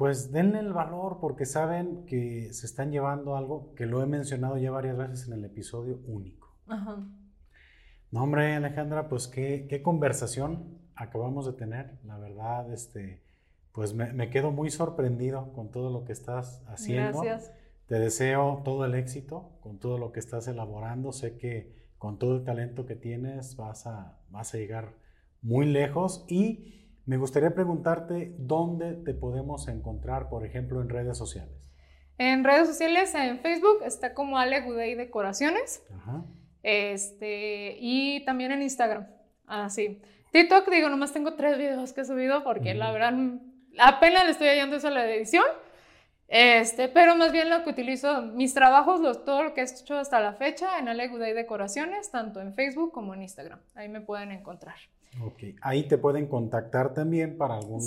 pues denle el valor porque saben que se están llevando algo que lo he mencionado ya varias veces en el episodio único. Ajá. No, hombre, Alejandra, pues qué, qué, conversación acabamos de tener. La verdad, este, pues me, me, quedo muy sorprendido con todo lo que estás haciendo. Gracias. Te deseo todo el éxito con todo lo que estás elaborando. Sé que con todo el talento que tienes vas a, vas a llegar muy lejos y Me gustaría preguntarte dónde te podemos encontrar, por ejemplo, en redes sociales. En redes sociales, en Facebook está como Ale Gudey Decoraciones. Este, y también en Instagram. Así. TikTok, digo, nomás tengo tres videos que he subido porque la verdad apenas le estoy hallando eso a la edición. Este, pero más bien lo que utilizo, mis trabajos, los, todo lo que he hecho hasta la fecha en Ale Decoraciones, tanto en Facebook como en Instagram. Ahí me pueden encontrar. Ok, ahí te pueden contactar también para algún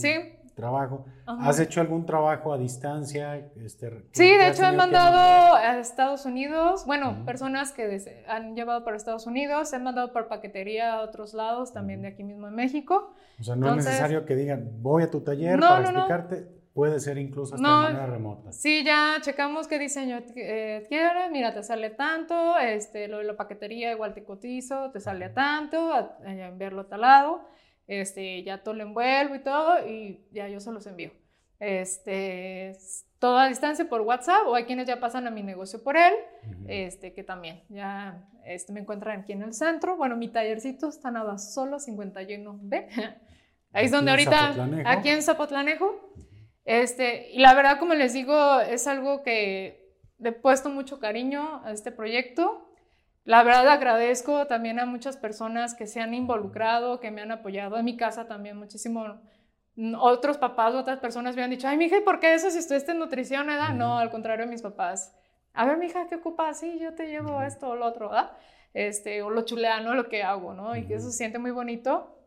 trabajo. ¿Has hecho algún trabajo a distancia? Este, sí, de hecho he mandado a Estados Unidos, bueno, personas que han llevado para Estados Unidos, he mandado por paquetería a otros lados, también de aquí mismo en México. O sea, no es necesario que digan, voy a tu taller para explicarte. Puede ser incluso hasta de manera remota. Sí, ya checamos qué diseño eh, quieres, mira, te sale tanto, este, lo de la paquetería igual te cotizo, te sale a tanto, a, enviarlo a tal lado, este, ya todo lo envuelvo y todo, y ya yo se los envío. Este, todo a distancia por WhatsApp, o hay quienes ya pasan a mi negocio por él, este, que también ya este, me encuentran aquí en el centro. Bueno, mi tallercito está nada solo 51B. Ahí es donde ahorita, aquí en Zapotlanejo. Este, y la verdad, como les digo, es algo que le he puesto mucho cariño a este proyecto. La verdad agradezco también a muchas personas que se han involucrado, que me han apoyado. En mi casa también muchísimo. Otros papás, otras personas me han dicho, ay, mija, ¿y por qué eso si estuviste en nutrición, edad? No, al contrario, mis papás. A ver, mija, ¿qué ocupas? Sí, yo te llevo esto o lo otro, ¿verdad? Este, o lo chuleano, lo que hago, ¿no? Y que eso se siente muy bonito.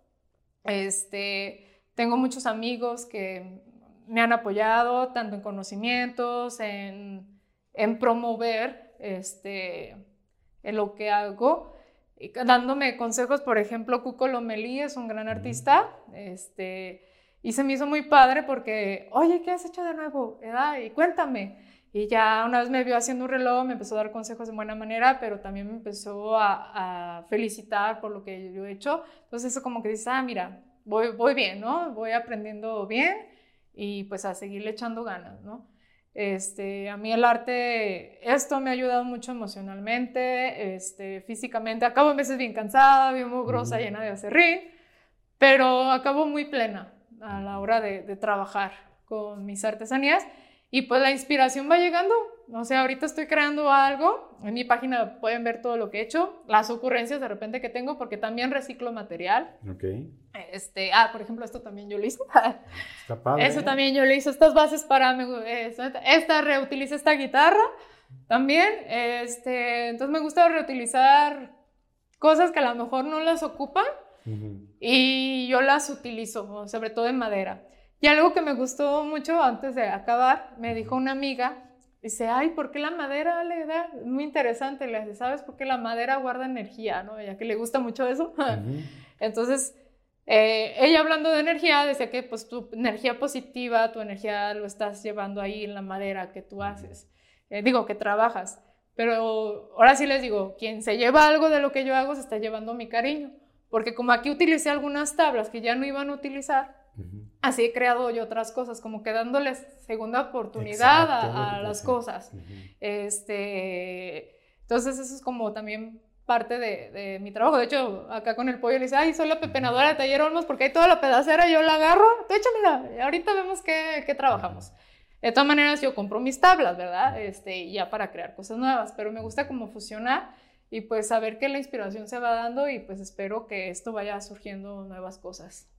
Este, tengo muchos amigos que me han apoyado tanto en conocimientos, en, en promover este, en lo que hago, y dándome consejos, por ejemplo, Cuco Lomelí es un gran artista, este, y se me hizo muy padre porque, oye, ¿qué has hecho de nuevo? Y cuéntame. Y ya una vez me vio haciendo un reloj, me empezó a dar consejos de buena manera, pero también me empezó a, a felicitar por lo que yo he hecho. Entonces eso como que dice, ah, mira, voy, voy bien, ¿no? Voy aprendiendo bien y pues a seguirle echando ganas, ¿no? Este, a mí el arte, esto me ha ayudado mucho emocionalmente, este, físicamente. Acabo a veces bien cansada, bien mugrosa, llena de acerrín, pero acabo muy plena a la hora de, de trabajar con mis artesanías y pues la inspiración va llegando. O sea, ahorita estoy creando algo. En mi página pueden ver todo lo que he hecho, las ocurrencias de repente que tengo, porque también reciclo material. Ok. Este, ah, por ejemplo, esto también yo lo hice. Está padre. Eso también yo lo hice. Estas bases para. Esta reutiliza esta guitarra también. Este, entonces me gusta reutilizar cosas que a lo mejor no las ocupan y yo las utilizo, sobre todo en madera. Y algo que me gustó mucho antes de acabar, me dijo una amiga, dice, ay, ¿por qué la madera le da? Muy interesante, le dice, ¿sabes por qué la madera guarda energía? ¿no? Ya que le gusta mucho eso. Entonces, eh, ella hablando de energía, decía que pues tu energía positiva, tu energía lo estás llevando ahí en la madera que tú haces, eh, digo, que trabajas. Pero ahora sí les digo, quien se lleva algo de lo que yo hago se está llevando mi cariño. Porque como aquí utilicé algunas tablas que ya no iban a utilizar, Así he creado yo otras cosas, como que dándoles segunda oportunidad a, las cosas. este, entonces eso es como también parte de, mi trabajo. De hecho, acá con el pollo le dice, ay, soy la pepenadora de Taller Olmos porque hay toda la pedacera, yo la agarro. De hecho, mira, ahorita vemos qué, qué trabajamos. De todas maneras, yo compro mis tablas, ¿verdad? Este, ya para crear cosas nuevas, pero me gusta como fusionar y pues saber que la inspiración se va dando y pues espero que esto vaya surgiendo nuevas cosas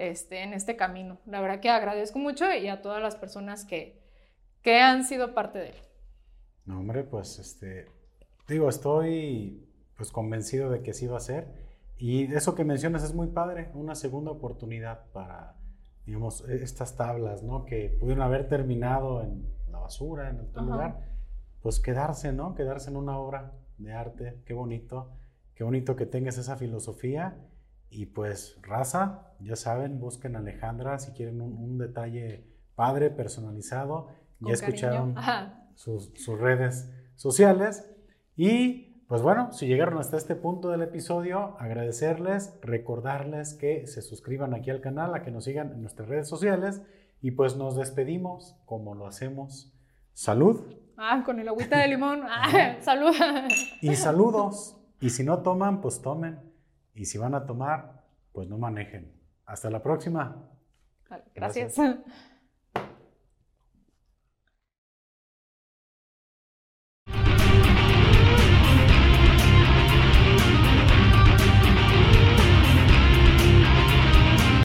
este, en este camino. La verdad que agradezco mucho y a todas las personas que, que han sido parte de él. No, hombre, pues este, digo, estoy pues convencido de que sí va a ser. Y eso que mencionas es muy padre, una segunda oportunidad para, digamos, estas tablas, ¿no? Que pudieron haber terminado en la basura, en otro lugar, pues quedarse, ¿no? Quedarse en una obra de arte, qué bonito, qué bonito que tengas esa filosofía y pues, raza, ya saben, busquen a Alejandra si quieren un, detalle padre, personalizado. ya escucharon sus, redes sociales. Y pues bueno, si llegaron hasta este punto del episodio, agradecerles, recordarles que se suscriban aquí al canal, a que nos sigan en nuestras redes sociales. Y pues nos despedimos como lo hacemos. Salud. Ah, con el agüita de limón. Ah, salud. Y saludos. Y si no toman, pues tomen. Y si van a tomar, pues no manejen. Hasta la próxima. Gracias.